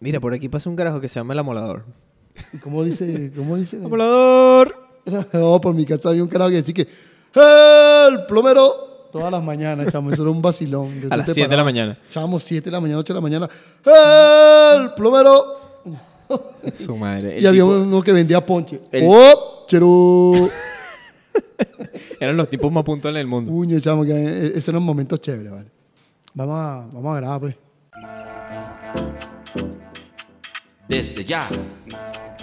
Mira, por aquí pasa un carajo que se llama el amolador. ¿Y cómo dice? ¿Cómo dice? ¡Amolador! No, por mi casa había un carajo que decía que el plomero todas las mañanas, chamo, eso era un vacilón. A las 7 de la mañana. Echábamos 7 de la mañana, 8 de la mañana. El plomero. Su madre. Y había tipo- uno que vendía ponche. El- ¡Oh! Cherú. Eran los tipos más puntuales del mundo. Puño, chamo, que eh, ese era un momento chévere, ¿vale? Vamos a, vamos a grabar, pues. Desde ya,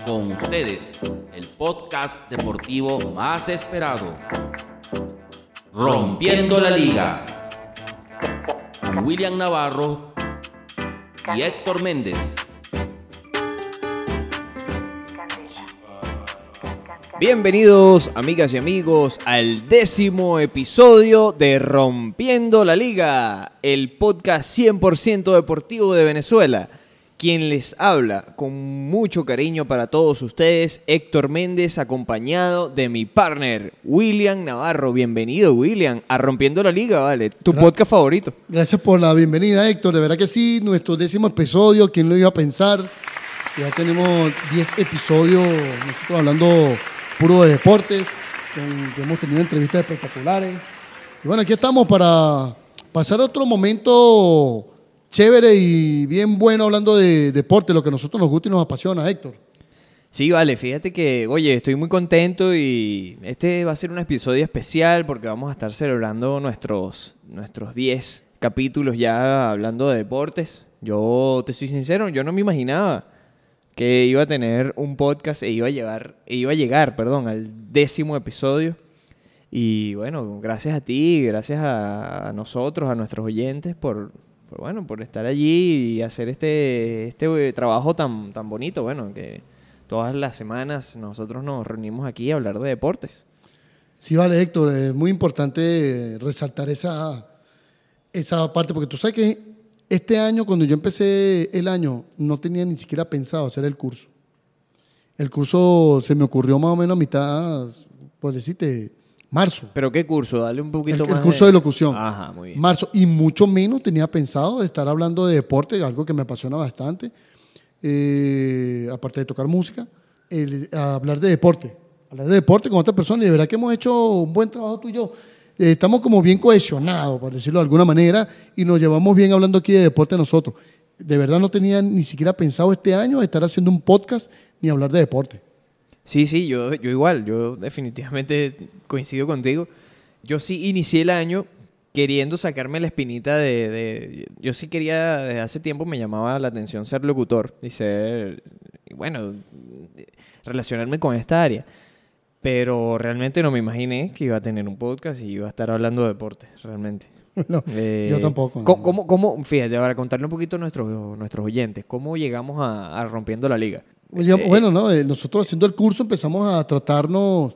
con ustedes, el podcast deportivo más esperado, Rompiendo la Liga, con William Navarro y Héctor Méndez. Bienvenidos, amigas y amigos, al décimo episodio de Rompiendo la Liga, el podcast 100% deportivo de Venezuela. Quien les habla con mucho cariño para todos ustedes, Héctor Méndez, acompañado de mi partner, William Navarro. Bienvenido, William, a Rompiendo la Liga, ¿vale? Tu podcast favorito. Gracias por la bienvenida, Héctor. De verdad que sí, nuestro décimo episodio, ¿quién lo iba a pensar? Ya tenemos 10 episodios, nosotros hablando puro de deportes, que hemos tenido entrevistas espectaculares. Y bueno, aquí estamos para pasar otro momento chévere y bien bueno hablando de deporte, lo que a nosotros nos gusta y nos apasiona, Héctor. Sí, vale, fíjate que, oye, estoy muy contento y este va a ser un episodio especial porque vamos a estar celebrando nuestros, nuestros 10 capítulos ya hablando de deportes. Yo te soy sincero, yo no me imaginaba que iba a tener un podcast e iba a llegar, e iba a llegar, perdón, al décimo episodio. Y bueno, gracias a ti, gracias a nosotros, a nuestros oyentes por, por, bueno, por estar allí y hacer este, este trabajo tan, tan bonito, bueno, que todas las semanas nosotros nos reunimos aquí a hablar de deportes. Sí, vale, Héctor, es muy importante resaltar esa, esa parte, porque tú sabes que este año, cuando yo empecé el año, no tenía ni siquiera pensado hacer el curso. El curso se me ocurrió más o menos a mitad, por decirte, marzo. ¿Pero qué curso? Dale un El, poquito el más curso de locución. Ajá, muy bien. Marzo. Y mucho menos tenía pensado de estar hablando de deporte, algo que me apasiona bastante. eh, aparte de tocar música, el- hablar de deporte. Hablar de deporte con otra persona. Y de verdad que hemos hecho un buen trabajo tú y yo. Eh, estamos como bien cohesionados, por decirlo de alguna manera, y nos llevamos bien hablando aquí de deporte nosotros. De verdad no tenía ni siquiera pensado este año estar haciendo un podcast ni hablar de deporte. Sí, sí, yo, yo igual, yo definitivamente coincido contigo. Yo sí inicié el año queriendo sacarme la espinita de, de- Yo sí quería, desde hace tiempo me llamaba la atención ser locutor y ser, bueno, relacionarme con esta área. Pero realmente no me imaginé que iba a tener un podcast y iba a estar hablando de deportes, realmente. No, Eh, yo tampoco. ¿cómo, cómo- cómo- fíjate, para contarle un poquito a nuestros, nuestros oyentes, ¿cómo llegamos a, a Rompiendo la Liga? Eh, bueno, no, eh, nosotros haciendo el curso empezamos a tratarnos,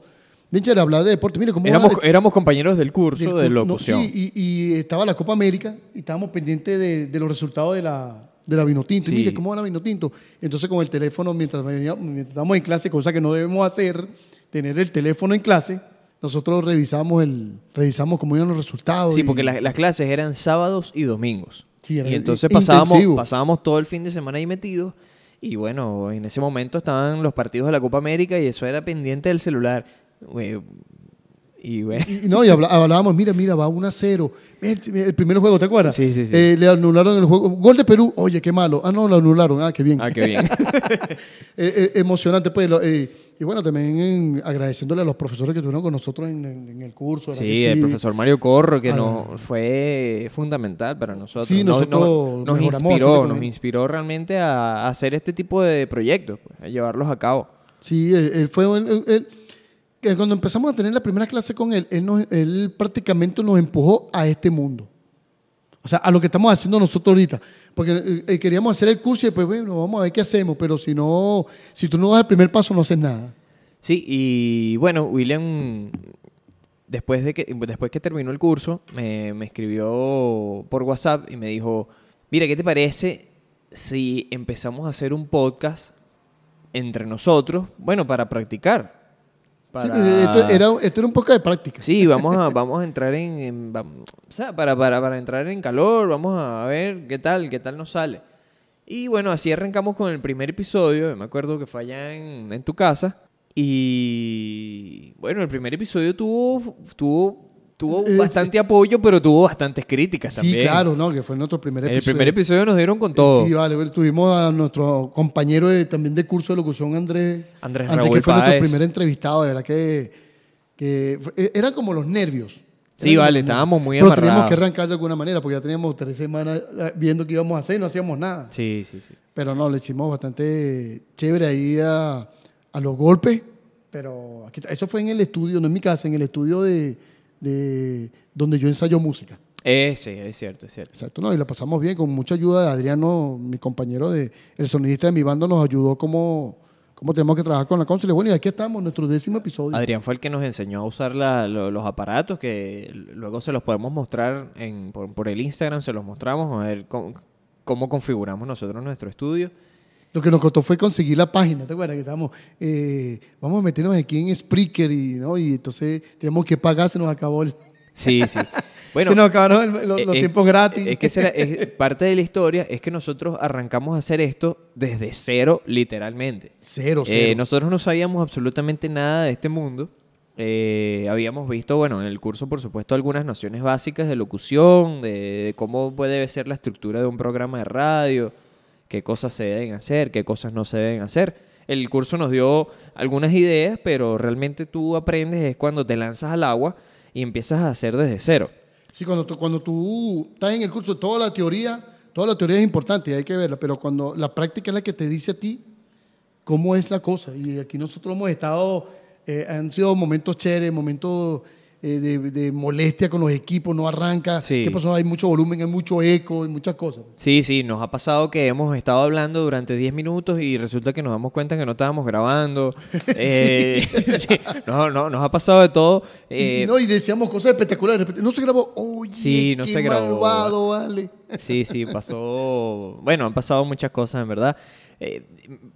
bien hablar de deporte. Mire, ¿cómo Éramos, éramos compañeros del curso del de curso, no, locución. sí, y, y estaba la Copa América y estábamos pendientes de, de los resultados de la, de la Vinotinto. Sí. Y mire, ¿cómo va la Vinotinto? Entonces, con el teléfono, mientras, mientras estábamos en clase, cosa que no debemos hacer, tener el teléfono en clase, nosotros revisamos, el, revisamos cómo iban los resultados. Sí, y- porque las, las clases eran sábados y domingos. Sí, y entonces pasábamos, intensivo. pasábamos todo el fin de semana ahí metidos. Y bueno, en ese momento estaban los partidos de la Copa América y eso era pendiente del celular. Y bueno, Y, y no, y hablábamos, mira, mira, va 1 a 0. El, el primer juego, ¿te acuerdas? Sí, sí, sí. Eh, le anularon el juego. Gol de Perú. Oye, qué malo. Ah, no, lo anularon. Ah, qué bien. ah, qué bien. Eh, eh, emocionante, pues. lo- y bueno, también en- agradeciéndole a los profesores que estuvieron con nosotros en, en- en el curso. ¿verdad Sí, el profesor Mario Corro, que Ah. nos fue fundamental para nosotros. Sí, Nos- nosotros nos, nos inspiró, nos inspiró realmente a, hacer este tipo de proyectos, pues, a llevarlos a cabo. Sí, él, él fue. él- cuando empezamos a tener la primera clase con él, él, prácticamente nos empujó a este mundo. O sea, a lo que estamos haciendo nosotros ahorita. Porque eh, eh, queríamos hacer el curso y después, bueno, vamos a ver qué hacemos. Pero si no, si tú no das el primer paso, no haces nada. Sí, y bueno, William, después de que, después que terminó el curso, me escribió por WhatsApp y me dijo, mira, ¿qué te parece si empezamos a hacer un podcast entre nosotros? Bueno, para practicar. Sí, esto, era, esto era un poco de práctica. Sí, vamos a, vamos a entrar en, o sea, para, para, para entrar en calor, vamos a ver qué tal, qué tal nos sale. Y bueno, así arrancamos con el primer episodio. Me acuerdo que fue allá en, en tu casa. Y bueno, el primer episodio tuvo, tuvo, tuvo Es- bastante apoyo, pero tuvo bastantes críticas Sí, también. claro, ¿no? Que fue nuestro primer En episodio. el primer episodio nos dieron con todo. Sí, vale. Tuvimos a nuestro compañero de- también de curso de locución, Andrés. Andrés que Raúl fue nuestro primer entrevistado, de verdad que, que eh, eran como los nervios. Sí, vale, estábamos muy Pero teníamos amarrados. que arrancar de alguna manera, porque ya teníamos tres semanas eh, viendo qué íbamos a hacer y no hacíamos nada. Sí, sí, sí. Pero no, le hicimos bastante chévere ahí a, a los golpes. Pero aquí, eso fue en el estudio, no en mi casa, en el estudio de, de donde yo ensayo música. Eh, sí, es cierto, es cierto. Exacto, no, y la pasamos bien, con mucha ayuda de Adriano, mi compañero, de, el sonidista de mi banda, nos ayudó cómo, cómo tenemos que trabajar con la consola. Bueno, y aquí estamos, nuestro décimo episodio. Adrián fue el que nos enseñó a usar la- lo- los aparatos que luego se los podemos mostrar en, por, por el Instagram, se los mostramos a ver cómo, cómo configuramos nosotros nuestro estudio. Lo que nos costó fue conseguir la página, ¿te acuerdas? Que estábamos, eh, vamos a meternos aquí en Spreaker y, ¿no? y entonces tenemos que pagar, se nos acabó el, Sí, sí. Bueno, se nos acabaron el- los, eh, los eh, tiempos gratis. Es que será- es- parte de la historia es que nosotros arrancamos a hacer esto desde cero, literalmente. cero, Eh, cero. nosotros no sabíamos absolutamente nada de este mundo. Eh, habíamos visto, bueno, en el curso, por supuesto, algunas nociones básicas de locución, de, de cómo puede ser la estructura de un programa de radio, qué cosas se deben hacer, qué cosas no se deben hacer. El curso nos dio algunas ideas, pero realmente tú aprendes es cuando te lanzas al agua y empiezas a hacer desde cero. Sí, cuando tú, cuando tú estás en el curso, toda la teoría, toda la teoría es importante y hay que verla, pero cuando la práctica es la que te dice a ti cómo es la cosa. Y aquí nosotros hemos estado, eh, han sido momentos chéveres, momentos eh, de, de molestia con los equipos, no arranca. Sí. ¿Qué pasó? Hay mucho volumen, hay mucho eco, hay muchas cosas. Sí, sí, nos ha pasado que hemos estado hablando durante 10 minutos y resulta que nos damos cuenta que no estábamos grabando. Eh, sí, no, no, nos ha pasado de todo. Y- Eh, y, no, y decíamos cosas espectaculares. No se grabó. Oye, Sí, no qué se grabó. malvado, vale. Sí, sí, pasó. Bueno, han pasado muchas cosas, en verdad. Eh,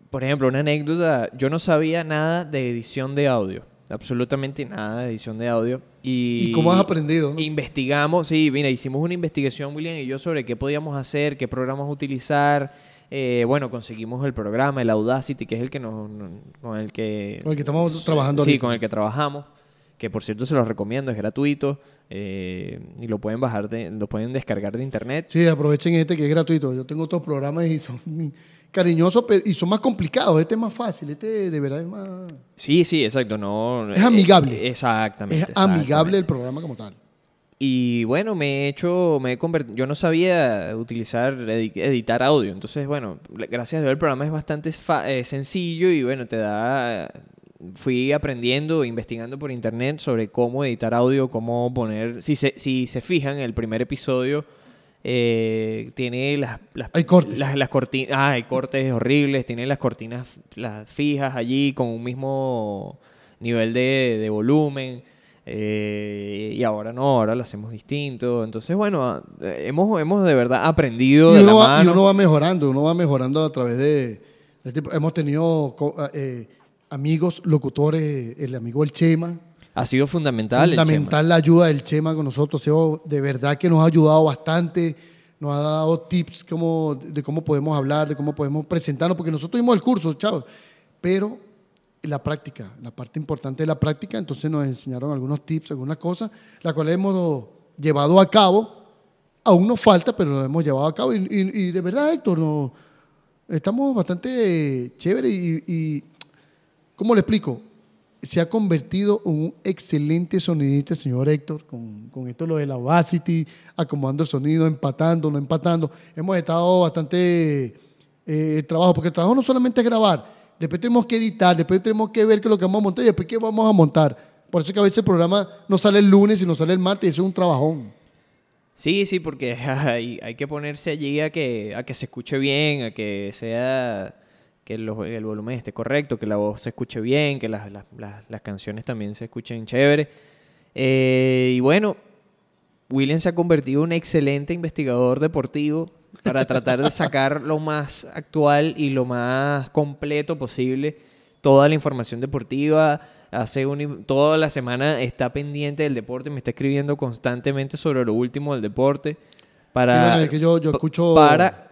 por ejemplo, una anécdota. Yo no sabía nada de edición de audio. Absolutamente nada de edición de audio. Y, ¿Y cómo has aprendido? no? Investigamos, sí, mira, hicimos una investigación, William y yo, sobre qué podíamos hacer, qué programas utilizar. Eh, bueno, conseguimos el programa, el Audacity, que es el que nos, con el que Con el que estamos trabajando Sí, ahorita. con el que trabajamos, que por cierto se los recomiendo, es gratuito eh, y lo pueden bajar, de, lo pueden descargar de internet. Sí, aprovechen este que es gratuito. Yo tengo otros programas y son cariñosos pero- y son más complicados. Este es más fácil. Este de verdad es más... Sí, sí, exacto, no Es amigable. eh, exactamente. Es amigable el programa como tal. Y bueno, me he hecho, me he convertido, yo no sabía utilizar, edi- editar audio, entonces bueno, gracias a Dios el programa es bastante fa- eh, sencillo y bueno, te da, fui aprendiendo, investigando por internet sobre cómo editar audio, cómo poner, si se, si se fijan, el primer episodio eh, tiene las, las, Hay cortes. las, las cortinas, ah, hay cortes horribles, tiene las cortinas las fijas allí con un mismo nivel de, de volumen. eh, y ahora no, ahora lo hacemos distinto. Entonces, bueno, eh, hemos, hemos de verdad aprendido Y de la uno, va, y uno va mejorando, uno va mejorando a través de... de tipo- hemos tenido co- eh, amigos locutores, el amigo El Chema. Ha sido fundamental. fundamental la ayuda del Chema con nosotros. De verdad que nos ha ayudado bastante. Nos ha dado tips como, de cómo podemos hablar, de cómo podemos presentarnos, porque nosotros dimos el curso, chavos. Pero la práctica, la parte importante de la práctica, entonces nos enseñaron algunos tips, algunas cosas, las cuales hemos llevado a cabo. Aún nos falta, pero lo hemos llevado a cabo. Y, de verdad, Héctor, estamos bastante chévere y, y ¿cómo le explico? Se ha convertido en un excelente sonidista, señor Héctor, con, con esto lo de la Audacity, acomodando el sonido, empatando, no empatando. Hemos estado bastante eh, trabajo, porque el trabajo no solamente es grabar, después tenemos que editar, después tenemos que ver qué es lo que vamos a montar y después qué vamos a montar. Por eso es que a veces el programa no sale el lunes y no sale el martes y eso es un trabajón. Sí, sí, porque hay, hay que ponerse allí a que, a que se escuche bien, a que sea que el volumen esté correcto, que la voz se escuche bien, que las, las- las- las canciones también se escuchen chévere. Eh, y bueno, William se ha convertido en un excelente investigador deportivo para tratar de sacar lo más actual y lo más completo posible toda la información deportiva. Hace un, toda la semana está pendiente del deporte, me está escribiendo constantemente sobre lo último del deporte para, Sí, bueno, es que yo- yo escucho- para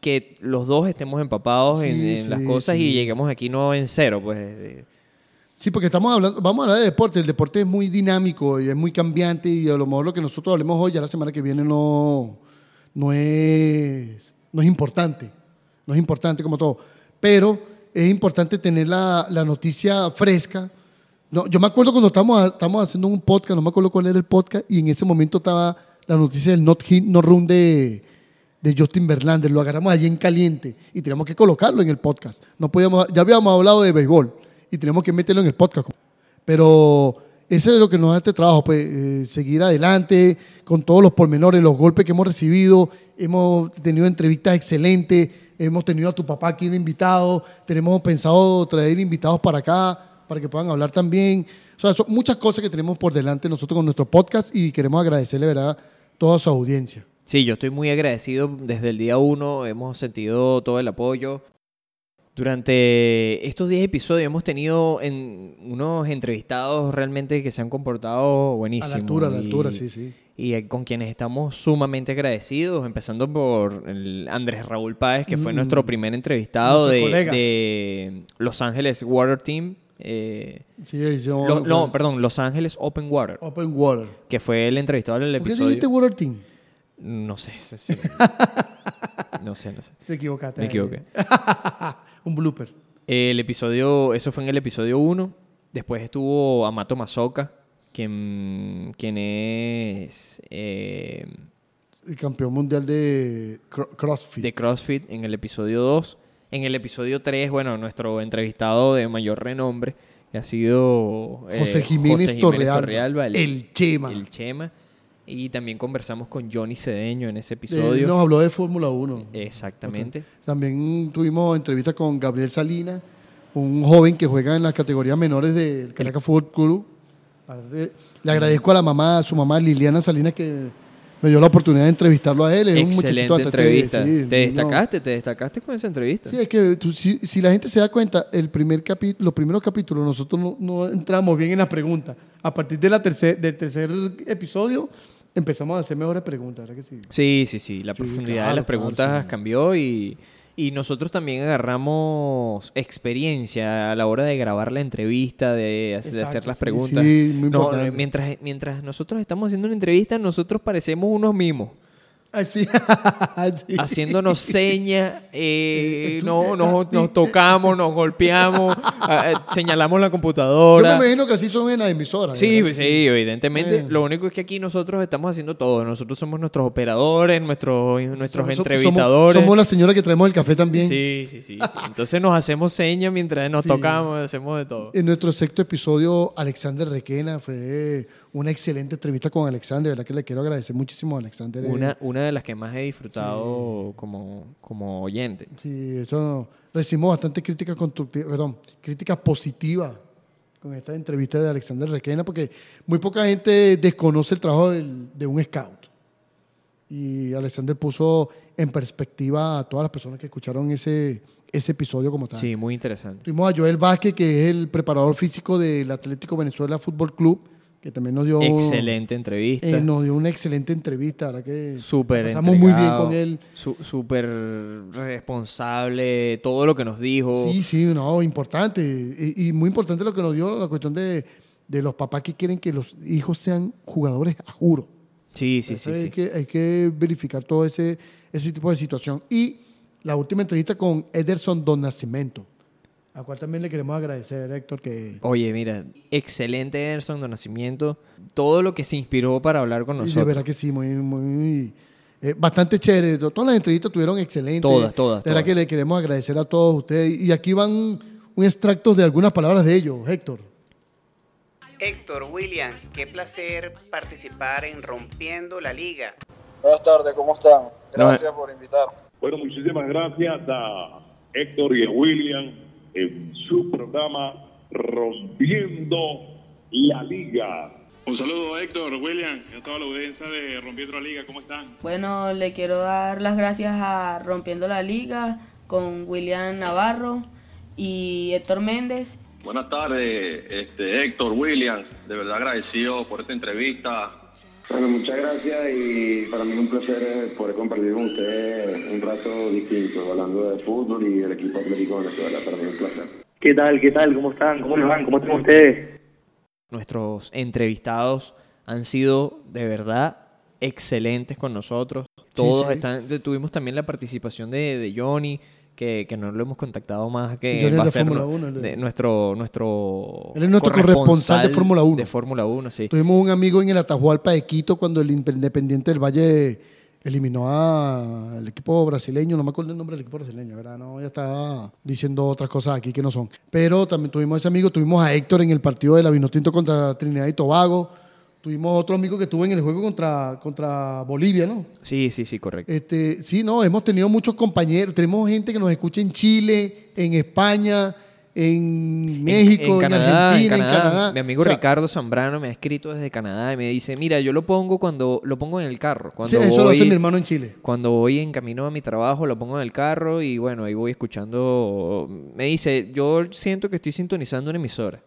que los dos estemos empapados en, Sí, en las sí, cosas y sí. lleguemos aquí no en cero, pues. Sí, porque estamos hablando, vamos a hablar de deporte. El deporte es muy dinámico y es muy cambiante y a lo mejor lo que nosotros hablemos hoy, ya la semana que viene no, no, es, no es importante. No es importante como todo. Pero es importante tener la, la noticia fresca. No, yo me acuerdo cuando estábamos, estábamos haciendo un podcast, no me acuerdo cuál era el podcast, y en ese momento estaba la noticia del Not Hit, No Run de, de Justin Verlander. Lo agarramos allí en caliente y teníamos que colocarlo en el podcast. No podíamos, ya habíamos hablado de béisbol y tenemos que meterlo en el podcast. Pero ese es lo que nos da este trabajo, pues, eh, seguir adelante con todos los pormenores, los golpes que hemos recibido. Hemos tenido entrevistas excelentes, hemos tenido a tu papá aquí de invitado, tenemos pensado traer invitados para acá para que puedan hablar también. O sea, son muchas cosas que tenemos por delante nosotros con nuestro podcast y queremos agradecerle, ¿verdad?, toda su audiencia. Sí, yo estoy muy agradecido desde el día uno. Hemos sentido todo el apoyo. Durante estos 10 episodios hemos tenido en unos entrevistados realmente que se han comportado A buenísimo. la altura, a la altura, sí, sí. Y con quienes estamos sumamente agradecidos, empezando por el Andrés Raúl Páez, que fue Mm. nuestro primer entrevistado de, Los Ángeles Water Team. eh, Sí, yo- lo- no, perdón, Los Ángeles Open Water, Open Water. que fue el entrevistado del ¿Por qué episodio. dijiste Water Team? No sé, sí, sí. no sé, no sé. Te equivocaste. Me equivoqué. Un blooper. El episodio, eso fue en el episodio 1. Después estuvo Amato Mazoka, quien, quien es eh, El campeón mundial de cro- CrossFit. de CrossFit en el episodio 2. En el episodio 3, bueno, nuestro entrevistado de mayor renombre, que ha sido eh, José Jiménez, Torrealba, Torrealba, el Chema. el Chema. Y también conversamos con Johnny Cedeño en ese Él episodio. nos habló de Fórmula 1. Exactamente. También tuvimos entrevista con Gabriel Salinas, un joven que juega en las categorías menores del Caracas Fútbol Club. Le agradezco a la mamá, a su mamá Liliana Salinas, que me dio la oportunidad de entrevistarlo a él. Es un Excelente bastante- entrevista. sí, te no. destacaste, te destacaste con esa entrevista. Sí, es que tú- si, si la gente se da cuenta, el primer los primeros capítulos nosotros no, no entramos bien en las preguntas. A partir de la tercer, del tercer episodio empezamos a hacer mejores preguntas, ¿verdad que sí? Sí, sí, sí. La Sí, profundidad de las preguntas claro, sí. cambió y, y nosotros también agarramos experiencia a la hora de grabar la entrevista, de, hacer- de hacer Exacto, las preguntas. sí, muy No, importante. mientras, mientras nosotros estamos haciendo una entrevista, nosotros parecemos unos mimos. Ah, sí. Sí. Haciéndonos señas, eh, Eh, no, nos, tocamos, nos golpeamos, eh, señalamos la Yo me computadora. imagino que así son en la emisora. Sí, ¿verdad? sí, evidentemente. Eh. Lo único es que aquí nosotros estamos haciendo todo. Nosotros somos nuestros operadores, nuestros, nuestros Somos- entrevistadores. Somos, somos la señora que traemos el café también. Sí, sí, sí, sí. Entonces nos hacemos señas mientras nos Sí. tocamos, hacemos de todo. En nuestro sexto episodio, Alexander Requena fue una excelente entrevista con Alexander. De verdad que le quiero agradecer muchísimo a Alexander. Una, una de las que más he disfrutado como, como oyente. Sí, eso recibimos bastante crítica constructiva, perdón, críticas positivas con esta entrevista de Alexander Requena, porque muy poca gente desconoce el trabajo del- de un scout. Y Alexander puso en perspectiva a todas las personas que escucharon ese, ese episodio como tal. Sí, muy interesante. Tuvimos a Joel Vázquez, que es el preparador físico del Atlético Venezuela Fútbol Club, que también nos dio, Excelente entrevista. eh, nos dio una excelente entrevista. verdad que Súper pasamos muy bien con él. Súper responsable, todo lo que nos dijo. Sí, sí, no, importante. Y, y muy importante lo que nos dio la cuestión de, de los papás que quieren que los hijos sean jugadores a juro. Sí, sí, Eso sí. hay, sí. Que, hay que verificar todo ese, ese tipo de situación. Y la última entrevista con Ederson Don Nascimento, a cual también le queremos agradecer, Héctor, que Oye, mira, excelente Ederson de Nacimiento. Todo lo que se inspiró para hablar con y de nosotros. verdad que sí, muy, muy eh, bastante chévere. Todas las entrevistas tuvieron excelentes. Todas, todas, De verdad todas. que le queremos agradecer a todos ustedes. Y aquí van un extracto de algunas palabras de ellos, Héctor. Héctor, William, qué placer participar en Rompiendo la Liga. Buenas tardes, ¿cómo están? No, Gracias por invitarme. Bueno, muchísimas gracias a Héctor y a William en su programa Rompiendo la Liga. Un saludo Héctor, William y a toda la audiencia de Rompiendo la Liga, ¿cómo están? Bueno, le quiero dar las gracias a Rompiendo la Liga con William Navarro y Héctor Méndez. Buenas tardes, este, Héctor, Williams. De verdad agradecido por esta entrevista. Bueno, muchas gracias y para mí es un placer poder compartir con ustedes un rato distinto, hablando de fútbol y del equipo atlético de Venezuela. Para mí es un placer. ¿Qué tal? ¿Qué tal? ¿Cómo están? ¿Cómo les van? ¿Cómo están ustedes? Nuestros entrevistados han sido de verdad excelentes con nosotros. Todos sí. están. Tuvimos también la participación de, de Johnny, que, que no lo hemos contactado más, que va a ser Fórmula nu- Uno, él es- de nuestro, nuestro. Él es nuestro corresponsal de Fórmula 1. De Fórmula 1, sí. Tuvimos un amigo en el Atahualpa de Quito cuando el Independiente del Valle eliminó al equipo brasileño, no me acuerdo el nombre del equipo brasileño, ¿verdad? No, ya estaba diciendo otras cosas aquí que no son. Pero también tuvimos ese amigo, tuvimos a Héctor en el partido de la Vinotinto contra Trinidad y Tobago, tuvimos otro amigo que estuvo en el juego contra, contra Bolivia, ¿no? Sí, sí, sí, correcto. Este, sí, no, hemos tenido muchos compañeros, tenemos gente que nos escucha en Chile, en España, en México, en, Canadá, Argentina, en en Canadá. Canadá. Mi amigo O sea, Ricardo Zambrano me ha escrito desde Canadá y me dice, mira, yo lo pongo cuando lo pongo en el carro. Cuando sí, eso lo hace mi hermano en Chile. Cuando voy en camino a mi trabajo, lo pongo en el carro y bueno, ahí voy escuchando. Me dice, yo siento que estoy sintonizando una emisora.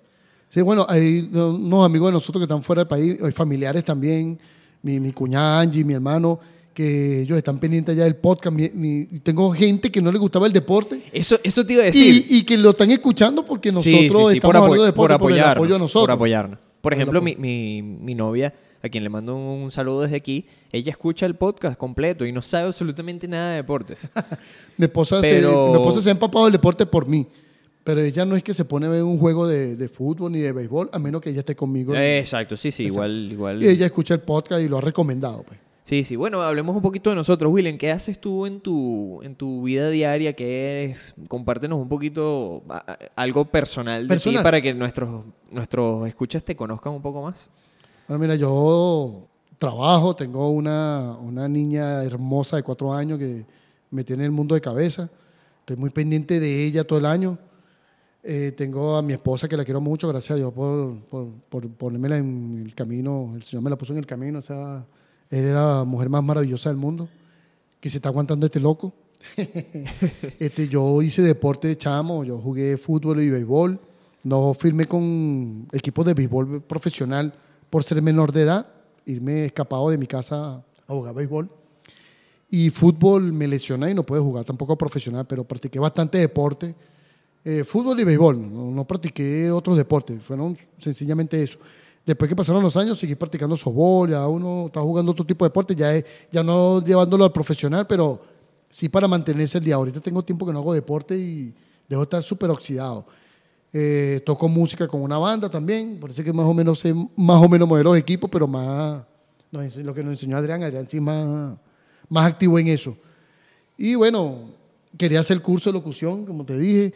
Sí, bueno, hay unos amigos de nosotros que están fuera del país, hay familiares también, mi, mi cuñada Angie, mi hermano, que ellos están pendientes ya del podcast. Mi- tengo gente que no le gustaba el deporte Eso, eso te iba a decir. y, y que lo están escuchando porque nosotros Sí, sí, sí, estamos por, hablando de por deporte, por, el apoyarnos, apoyo a nosotros. Por apoyarnos. Por Por ejemplo, apoyo. mi, mi, mi novia, a quien le mando un saludo desde aquí, ella escucha el podcast completo y no sabe absolutamente nada de deportes. Mi esposa, Pero- se, mi esposa se ha empapado del deporte por mí. Pero ella no es que se pone a ver un juego de, de fútbol ni de béisbol, a menos que ella esté conmigo. Exacto, sí, sí, igual, igual. Y ella escucha el podcast y lo ha recomendado. Pues. Sí, sí. Bueno, hablemos un poquito de nosotros. William, ¿qué haces tú en tu, en tu vida diaria? ¿Qué eres? Compártenos un poquito a- a- algo personal de Personal. ti para que nuestros, nuestros escuchas te conozcan un poco más. Bueno, mira, yo trabajo, tengo una, una niña hermosa de cuatro años que me tiene el mundo de cabeza. Estoy muy pendiente de ella todo el año. Eh, tengo a mi esposa que la quiero mucho, gracias a Dios por, por, por ponérmela en el camino. El Señor me la puso en el camino. O sea, era la mujer más maravillosa del mundo, que se está aguantando este loco. este, yo hice deporte de chamo, yo jugué fútbol y béisbol. No firmé con equipos de béisbol profesional por ser menor de edad, irme escapado de mi casa a jugar béisbol. Y fútbol me lesioné y no pude jugar tampoco profesional, pero practiqué bastante deporte. Eh, fútbol y béisbol, no, practiqué otros deportes, fueron sencillamente eso. Después que pasaron los años, seguí practicando softball, ya uno está jugando otro tipo de deporte, ya, ya no llevándolo al profesional, pero sí para mantenerse el día. Ahorita tengo tiempo que no hago deporte y dejo de estar súper oxidado. Eh, toco música con una banda también, por eso que más o menos sé más o menos modelos de equipo, pero más lo que nos enseñó Adrián, Adrián sí más, más activo en eso. Y bueno, quería hacer curso de locución, como te dije.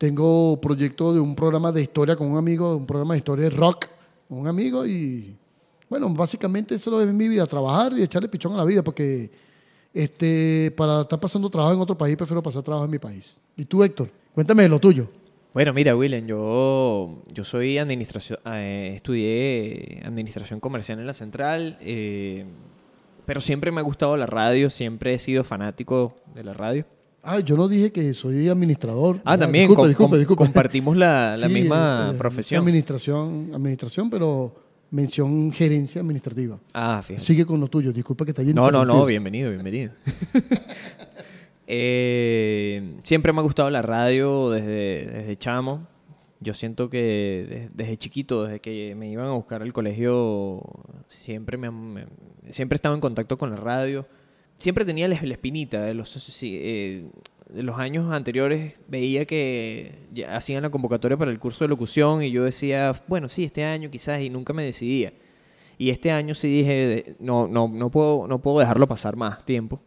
Tengo proyecto de un programa de historia con un amigo, un programa de historia de rock con un amigo y bueno, básicamente eso es mi vida, trabajar y echarle pichón a la vida, porque este, para estar pasando trabajo en otro país, prefiero pasar trabajo en mi país. ¿Y tú, Héctor? Cuéntame lo tuyo. Bueno, mira, William, yo, yo soy administración, eh, estudié administración comercial en la central, eh, pero siempre me ha gustado la radio, siempre he sido fanático de la radio. Ah, yo no dije que soy administrador. Ah, Ah, también com- com- disculpa. compartimos la, la Sí, misma eh, profesión. Administración, administración, pero mención gerencia administrativa. Ah, fíjate. Sigue con lo tuyo, disculpa que te haya No, no, no, bienvenido, bienvenido. Eh, siempre me ha gustado la radio desde, desde chamo. Yo siento que des- desde, chiquito, desde que me iban a buscar al colegio, siempre, me, me- siempre estaba en contacto con la radio. Siempre tenía la, espinita de eh, de los años anteriores. Veía que hacían la convocatoria para el curso de locución y yo decía, bueno, sí, este año quizás, y nunca me decidía. Y este año sí dije, de- no, no, no, puedo, no puedo dejarlo pasar más tiempo.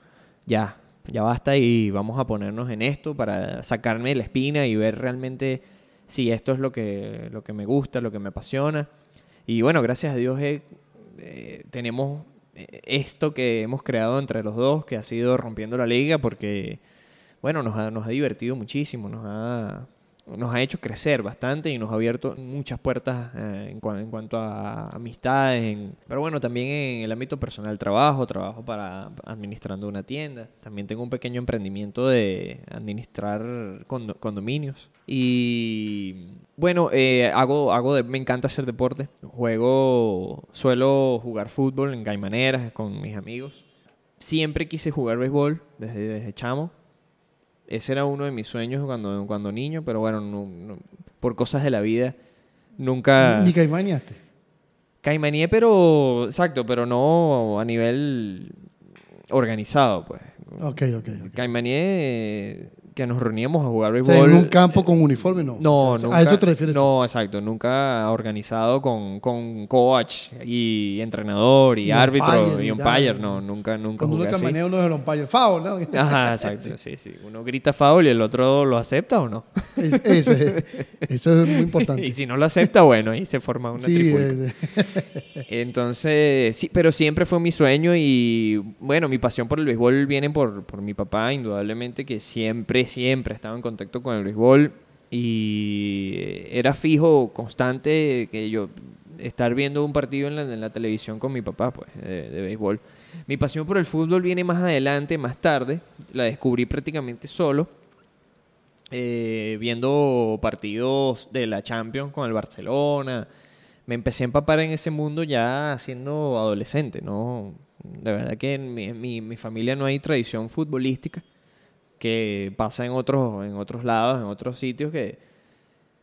Ya, ya basta y vamos a ponernos en esto para sacarme la espina y ver realmente si esto es lo que, lo que me gusta, lo que me apasiona. Y bueno, gracias a Dios eh, eh, tenemos esto que hemos creado entre los dos, que ha sido rompiendo la liga, porque bueno, nos ha, nos ha divertido muchísimo, nos ha, nos ha hecho crecer bastante y nos ha abierto muchas puertas eh, en, cua- en cuanto a amistades, pero bueno, también en el ámbito personal, trabajo, trabajo para administrando una tienda. También tengo un pequeño emprendimiento de administrar condo- condominios. Y bueno, eh, hago, hago de- me encanta hacer deporte. Juego, suelo jugar fútbol en Gaimaneras con mis amigos. Siempre quise jugar béisbol desde, desde chamo. Ese era uno de mis sueños cuando, cuando niño, pero bueno, no- no- por cosas de la vida nunca... Ni caimaneaste. Caimaneé, pero... Exacto, pero no a nivel organizado, pues. Ok, ok. ok. Caimaneé que nos reuníamos a jugar O béisbol. sea, en un campo con uniforme, no. No, O sea, nunca. A eso te refieres. No, exacto. Nunca organizado con, con coach y entrenador y, Y árbitro umpire y umpire. No, nunca, nunca Cuando uno así. uno es el umpire. Foul, ¿no? Ajá, exacto. Sí, sí. Uno grita foul y el otro lo acepta o no. Es- ese- eso es muy importante. y si no lo acepta, bueno, ahí se forma una Sí, trifulca. eh, Entonces, sí, pero siempre fue mi sueño y bueno, mi pasión por el béisbol viene por, por mi papá, indudablemente, que siempre, siempre estaba en contacto con el béisbol y era fijo, constante, que yo estar viendo un partido en la, televisión con mi papá, pues, de, béisbol. Mi pasión por el fútbol viene más adelante, más tarde, la descubrí prácticamente solo eh, viendo partidos de la Champions con el Barcelona. Me empecé a empapar en ese mundo ya siendo adolescente, ¿no? De verdad que en mi- mi familia no hay tradición futbolística que pasa en otros, en otros lados, en otros sitios que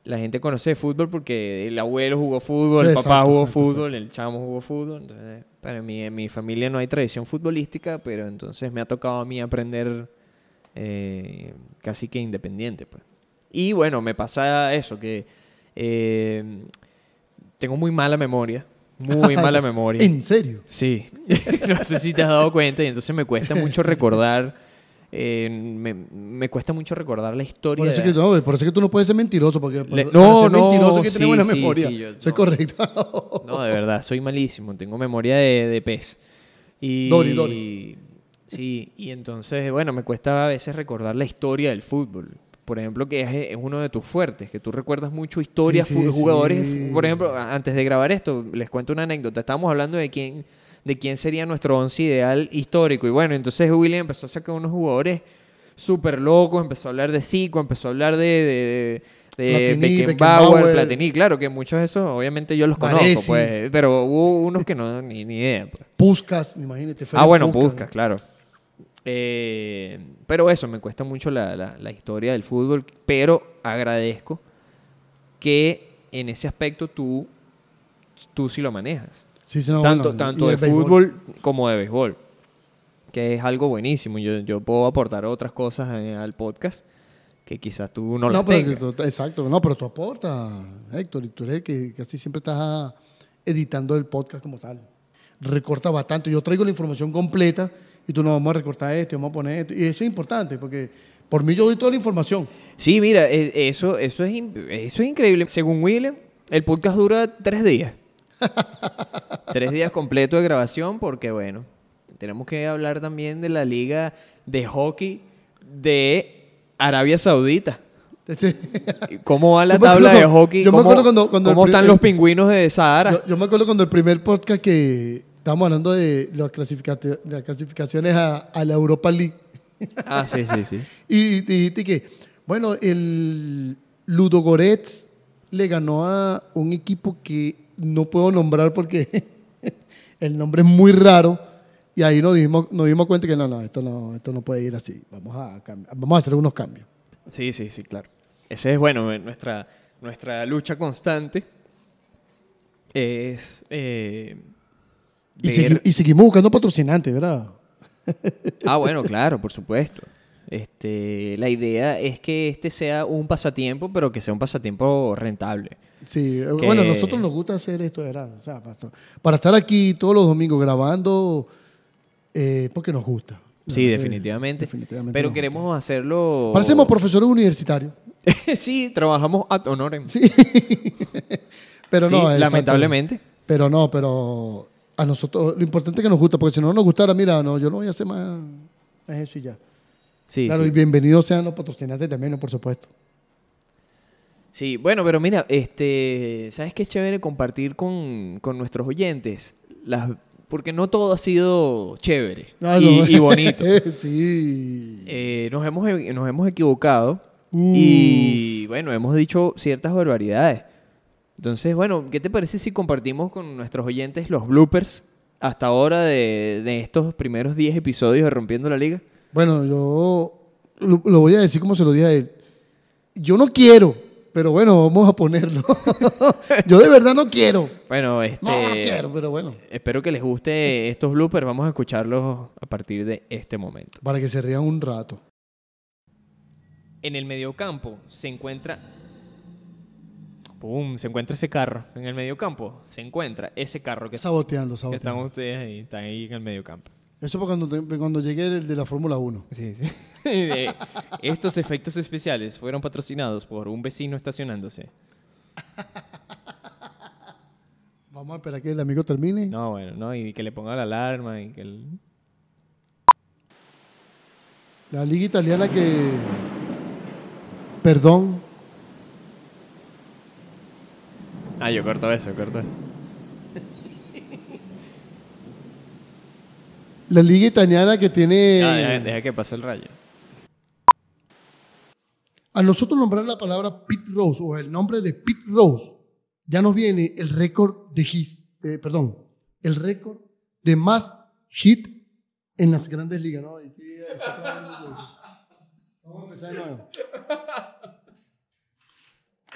la gente conoce de fútbol porque el abuelo jugó fútbol, Sí, el papá exacto, jugó exacto, fútbol, el chamo jugó fútbol. Entonces, en mi, en mi familia no hay tradición futbolística, pero entonces me ha tocado a mí aprender eh, casi que independiente. Pues. Y bueno, me pasa eso, que eh, tengo muy mala memoria. Muy mala memoria. ¿En serio? Sí. no sé si te has dado cuenta y entonces me cuesta mucho recordar. Eh, me, me cuesta mucho recordar la historia. Por eso, de- que, no, por eso que tú no puedes ser mentiroso. Porque Le- no, ser no, mentiroso que sí, buena sí, memoria. sí, yo- Soy no. correcto. No, de verdad, soy malísimo. Tengo memoria de, de pez. Y, Dory. Sí, y entonces, bueno, me cuesta a veces recordar la historia del fútbol. Por ejemplo, que es, es uno de tus fuertes, que tú recuerdas mucho historias, jugadores. Por ejemplo, antes de grabar esto, les cuento una anécdota. Estábamos hablando de quién, de quién sería nuestro once ideal histórico. Y bueno, entonces William empezó a sacar unos jugadores súper locos, empezó a hablar de Zico, empezó a hablar de, de, de- de Platini, Beckenbauer, Beckenbauer. Platini. Claro que muchos de esos, obviamente yo los conozco, pues, pero hubo unos que no, ni, ni idea. pues. Puscas, imagínate. Ah, Ferenc bueno. Puskas, claro. Eh, pero eso, me cuesta mucho la, la- la historia del fútbol, pero agradezco que en ese aspecto tú, tú sí lo manejas. Sí, sí, no, tanto bueno, tanto de fútbol como de béisbol, que es algo buenísimo. Yo, yo puedo aportar otras cosas eh, al podcast que quizás tú no, No, las pero tengas. tú- exacto. No, pero tú aportas, Héctor, y tú eres el que casi siempre estás editando el podcast como tal. Recorta bastante. Yo traigo la información completa y tú no vamos a recortar esto, y vamos a poner esto. Y eso es importante porque por mí yo doy toda la información. Sí, mira, e- eso, eso, es, eso es increíble. Según William, el podcast dura tres días. tres días completos de grabación porque, bueno, tenemos que hablar también de la liga de hockey de Arabia Saudita. ¿Cómo va la tabla de hockey? yo me ¿Cómo, acuerdo cuando- cuando el cómo pri- están los pingüinos de Sahara? Yo, yo me acuerdo cuando el primer podcast que estábamos hablando de las, clasificate- de las clasificaciones a, a la Europa League. Ah, sí, sí, sí. Y dijiste que, bueno, el Ludogorets le ganó a un equipo que no puedo nombrar porque el nombre es muy raro. Y ahí nos dimos, nos dimos cuenta que no, no, esto no, esto no puede ir así. Vamos a, vamos a hacer unos cambios. Sí, sí, sí, claro. Ese es, bueno, eh, nuestra, nuestra lucha constante es... eh, Y, segui- y seguimos buscando patrocinantes, ¿verdad? Ah, bueno, claro, por supuesto. Este, la idea es que este sea un pasatiempo, pero que sea un pasatiempo rentable. Sí, eh, Que- bueno, a nosotros nos gusta hacer esto, ¿verdad? O sea, para, estar aquí todos los domingos grabando, eh, porque nos gusta. Sí, definitivamente. definitivamente pero queremos hacerlo. Parecemos profesores universitarios. sí, trabajamos ad honorem. Sí. pero Sí, no, lamentablemente. Pero no, pero a nosotros lo importante es que nos gusta, porque si no nos gustara, mira, no, yo no voy a hacer más, más eso y ya. Sí, claro, sí. y bienvenidos sean los patrocinantes también, ¿no? por supuesto. Sí, bueno, pero mira, este, ¿sabes qué es chévere compartir con, con nuestros oyentes? Las, porque no todo ha sido chévere Ah, y, no. y bonito. sí. Eh, nos, hemos, nos hemos equivocado y, bueno, hemos dicho ciertas barbaridades. Entonces, bueno, ¿qué te parece si compartimos con nuestros oyentes los bloopers hasta ahora de, de estos primeros 10 episodios de Rompiendo la Liga? Bueno, yo lo, lo voy a decir como se lo dije a él. Yo no quiero, pero bueno, vamos a ponerlo. yo de verdad no quiero. Bueno, este... No, no quiero, pero bueno. Espero que les guste estos bloopers. Vamos a escucharlos a partir de este momento. Para que se rían un rato. En el mediocampo se encuentra. ¡Pum! Se encuentra ese carro. En el mediocampo se encuentra ese carro que, Saboteando, que están saboteando. ustedes ahí. Están ahí en el mediocampo. Eso fue cuando, te- cuando llegué el de la Fórmula 1. Sí, sí. Estos efectos especiales fueron patrocinados por un vecino estacionándose. Vamos a esperar que el amigo termine. No, bueno, no. Y que le ponga la alarma y que. el- La liga italiana que... Perdón. Ah, yo corto eso, corto eso. La liga italiana que tiene... Deja, deja que pase el rayo. A nosotros nombrar la palabra Pete Rose o el nombre de Pete Rose, ya nos viene el récord de hits, eh, perdón, el récord de más hit en las grandes ligas, ¿no? Trabajando- Vamos a empezar de nuevo.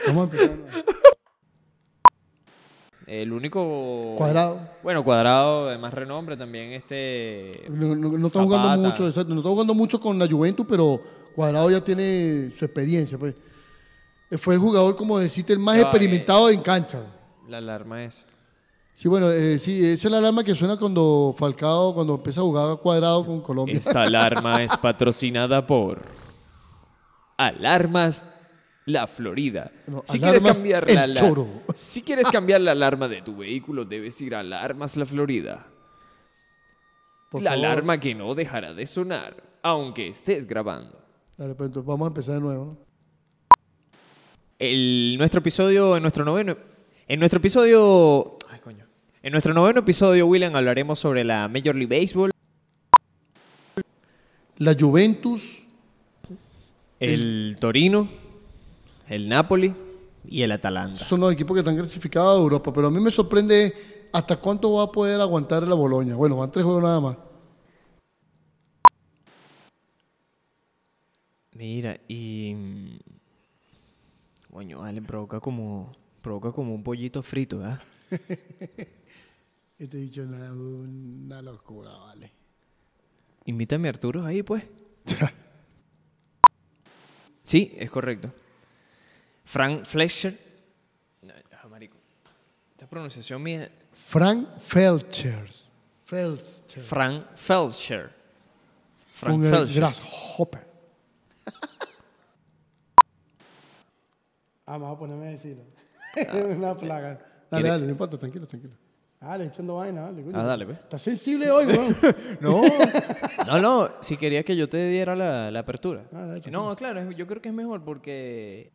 Vamos a empezar de nuevo. El único. Cuadrado. Bueno, cuadrado de más renombre también. Este. No, no- no está jugando mucho, exacto, no está jugando mucho con la Juventus, pero Cuadrado ya tiene su experiencia, pues. Eh, Fue el jugador, como decirte, el más experimentado en cancha. La alarma es. Sí, bueno, eh, sí, esa es la alarma que suena cuando Falcao, cuando empieza a jugar cuadrado con Colombia. Esta alarma es patrocinada por Alarmas La Florida. No, si quieres cambiar la si quieres cambiar la alarma de tu vehículo, debes ir a Alarmas La Florida. Por la favor. alarma que no dejará de sonar, aunque estés grabando. Dale, pues, entonces vamos a empezar de nuevo, ¿no? El, nuestro episodio, en nuestro noveno, en nuestro episodio, ay coño, en nuestro noveno episodio, William, hablaremos sobre la Major League Baseball, La Juventus, el Torino, el Napoli y el Atalanta. son los equipos que están clasificados a Europa, pero a mí me sorprende hasta cuánto va a poder aguantar la Boloña. Bueno, van tres juegos nada más. Mira, y mm, coño, vale, provoca como provoca como un pollito frito, ¿verdad? Y te he dicho una, una locura, vale. Invítame a Arturo ahí, pues. sí, es correcto. Frank Fletcher. No, ya, marico. Esta pronunciación mía. Frank Felcher. Felcher. Frank Felcher. Frank Con el Felcher. Grasshopper. ah, me voy a ponerme a decirlo. una plaga. Dale, ¿Quiere- dale, no importa, tranquilo, tranquilo. Dale, echando vaina, dale. coño. Ah, dale, pues. Estás sensible hoy, weón. No, no, no. Si quería que yo te diera la, la apertura. Ah, dale, no, claro, yo creo que es mejor porque.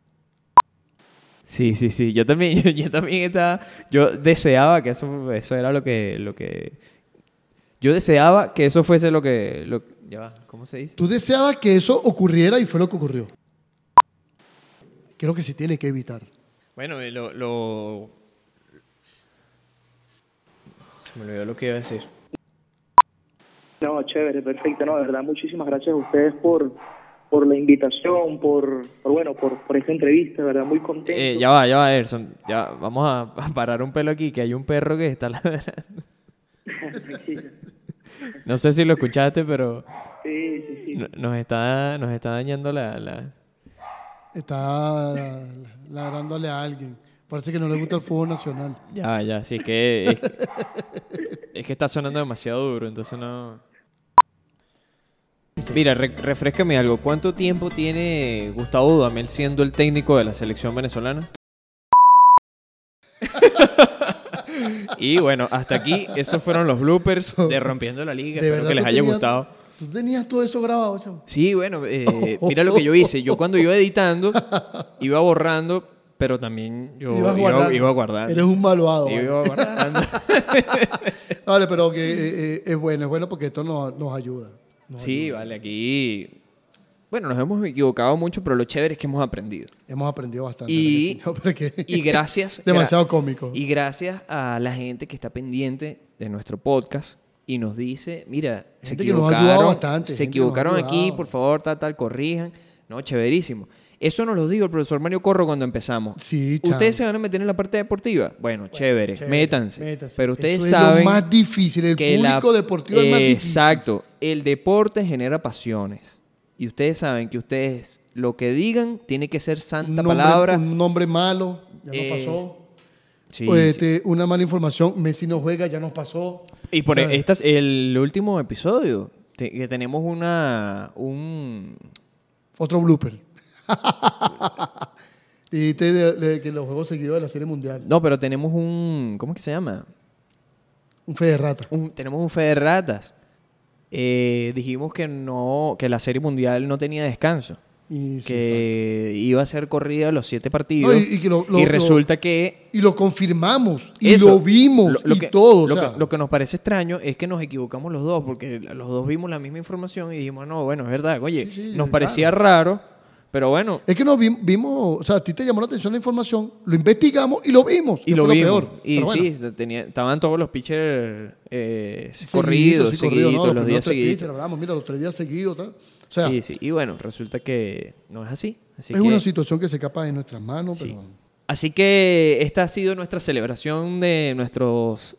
Sí, sí, sí. Yo también, yo, yo también estaba. Yo deseaba que eso, eso era lo que, lo que. Yo deseaba que eso fuese lo que. Lo, ya va, ¿cómo se dice? Tú deseabas que eso ocurriera y fue lo que ocurrió. Que es lo que se tiene que evitar. Bueno, lo, lo. Se me olvidó lo que iba a decir. No, chévere, perfecto. No, de verdad, muchísimas gracias a ustedes por, por la invitación, por, por bueno, por, por esta entrevista, verdad, muy contento. Eh, ya va, ya va, Erson. Ya, vamos a, a parar un pelo aquí, que hay un perro que está ladrando. No sé si lo escuchaste, pero Sí, sí, sí. no- nos está, nos está dañando la, la- Está ladrándole a alguien. Parece que no le gusta el fútbol nacional. Ya, ya, sí, es que... Es, es que está sonando demasiado duro, entonces no... Mira, re- refrescame algo. ¿Cuánto tiempo tiene Gustavo Dudamel siendo el técnico de la selección venezolana? y bueno, hasta aquí, esos fueron los bloopers de Rompiendo la Liga. Espero que les haya tenías- gustado. Tú tenías todo eso grabado, chamo. Sí, bueno, eh, mira lo que yo hice. Yo cuando iba editando, iba borrando pero también yo iba, guardando. iba guardando. Eres un malvado. Vale. iba guardando. Vale, pero que eh, eh, es bueno, es bueno porque esto nos, nos ayuda. Sí, vale, aquí... Bueno, nos hemos equivocado mucho, pero lo chévere es que hemos aprendido. Hemos aprendido bastante. Y, ¿verdad que que- y gracias... Demasiado gra- cómico. Y gracias a la gente que está pendiente de nuestro podcast y nos dice, mira, se Gente que nos ha equivocaron, ayudado bastante, se gente que nos ha equivocaron aquí, por favor, tal, tal, corrijan. No, chéverísimo. Eso nos lo dijo el profesor Mario Corro cuando empezamos. Sí. ¿Ustedes se van a meter en la parte deportiva? Bueno, chévere, chévere, métanse. métanse. Pero ustedes Eso es lo saben más difícil, el que la- público deportivo es más difícil. Exacto. El deporte genera pasiones. Y ustedes saben que ustedes lo que digan tiene que ser Un santa nombre- palabra. Un nombre malo, ya nos Es- pasó. Sí, O, sí. este, Una mala información, Messi no juega, ya nos pasó. Y por ¿sabes? estas, el último episodio, que tenemos una un Otro blooper. Dijiste de- de que los juegos seguidos de la Serie Mundial. no, pero tenemos un ¿cómo es que se llama? Un fe de rata. Un- tenemos un fe de ratas. Eh, dijimos que no, que la serie mundial no tenía descanso. Y, sí, que iba a ser corrida los siete partidos. No, y- y que lo- lo- y lo- resulta que Y lo confirmamos. Y Eso, lo vimos. y que- todo. o Lo, sea, que, lo que nos parece extraño es que nos equivocamos los dos, porque los dos vimos la misma información y dijimos, no, bueno, es verdad, oye, Sí, sí, nos parecía raro, pero bueno, Es que nos vi- vimos, o sea, a ti te llamó la atención la información, lo investigamos y lo vimos. y lo fue vimos. peor. Y bueno, sí, tenía- estaban todos los pitchers eh, seguidos, corridos, sí, seguiditos, ¿no? los primeros días seguidos. hablamos, mira, los tres días seguidos. tal. O sea, sí, sí. Y bueno, resulta que no es así. Así es que, una situación que se escapa de nuestras manos, Sí. pero Así que esta ha sido nuestra celebración de nuestros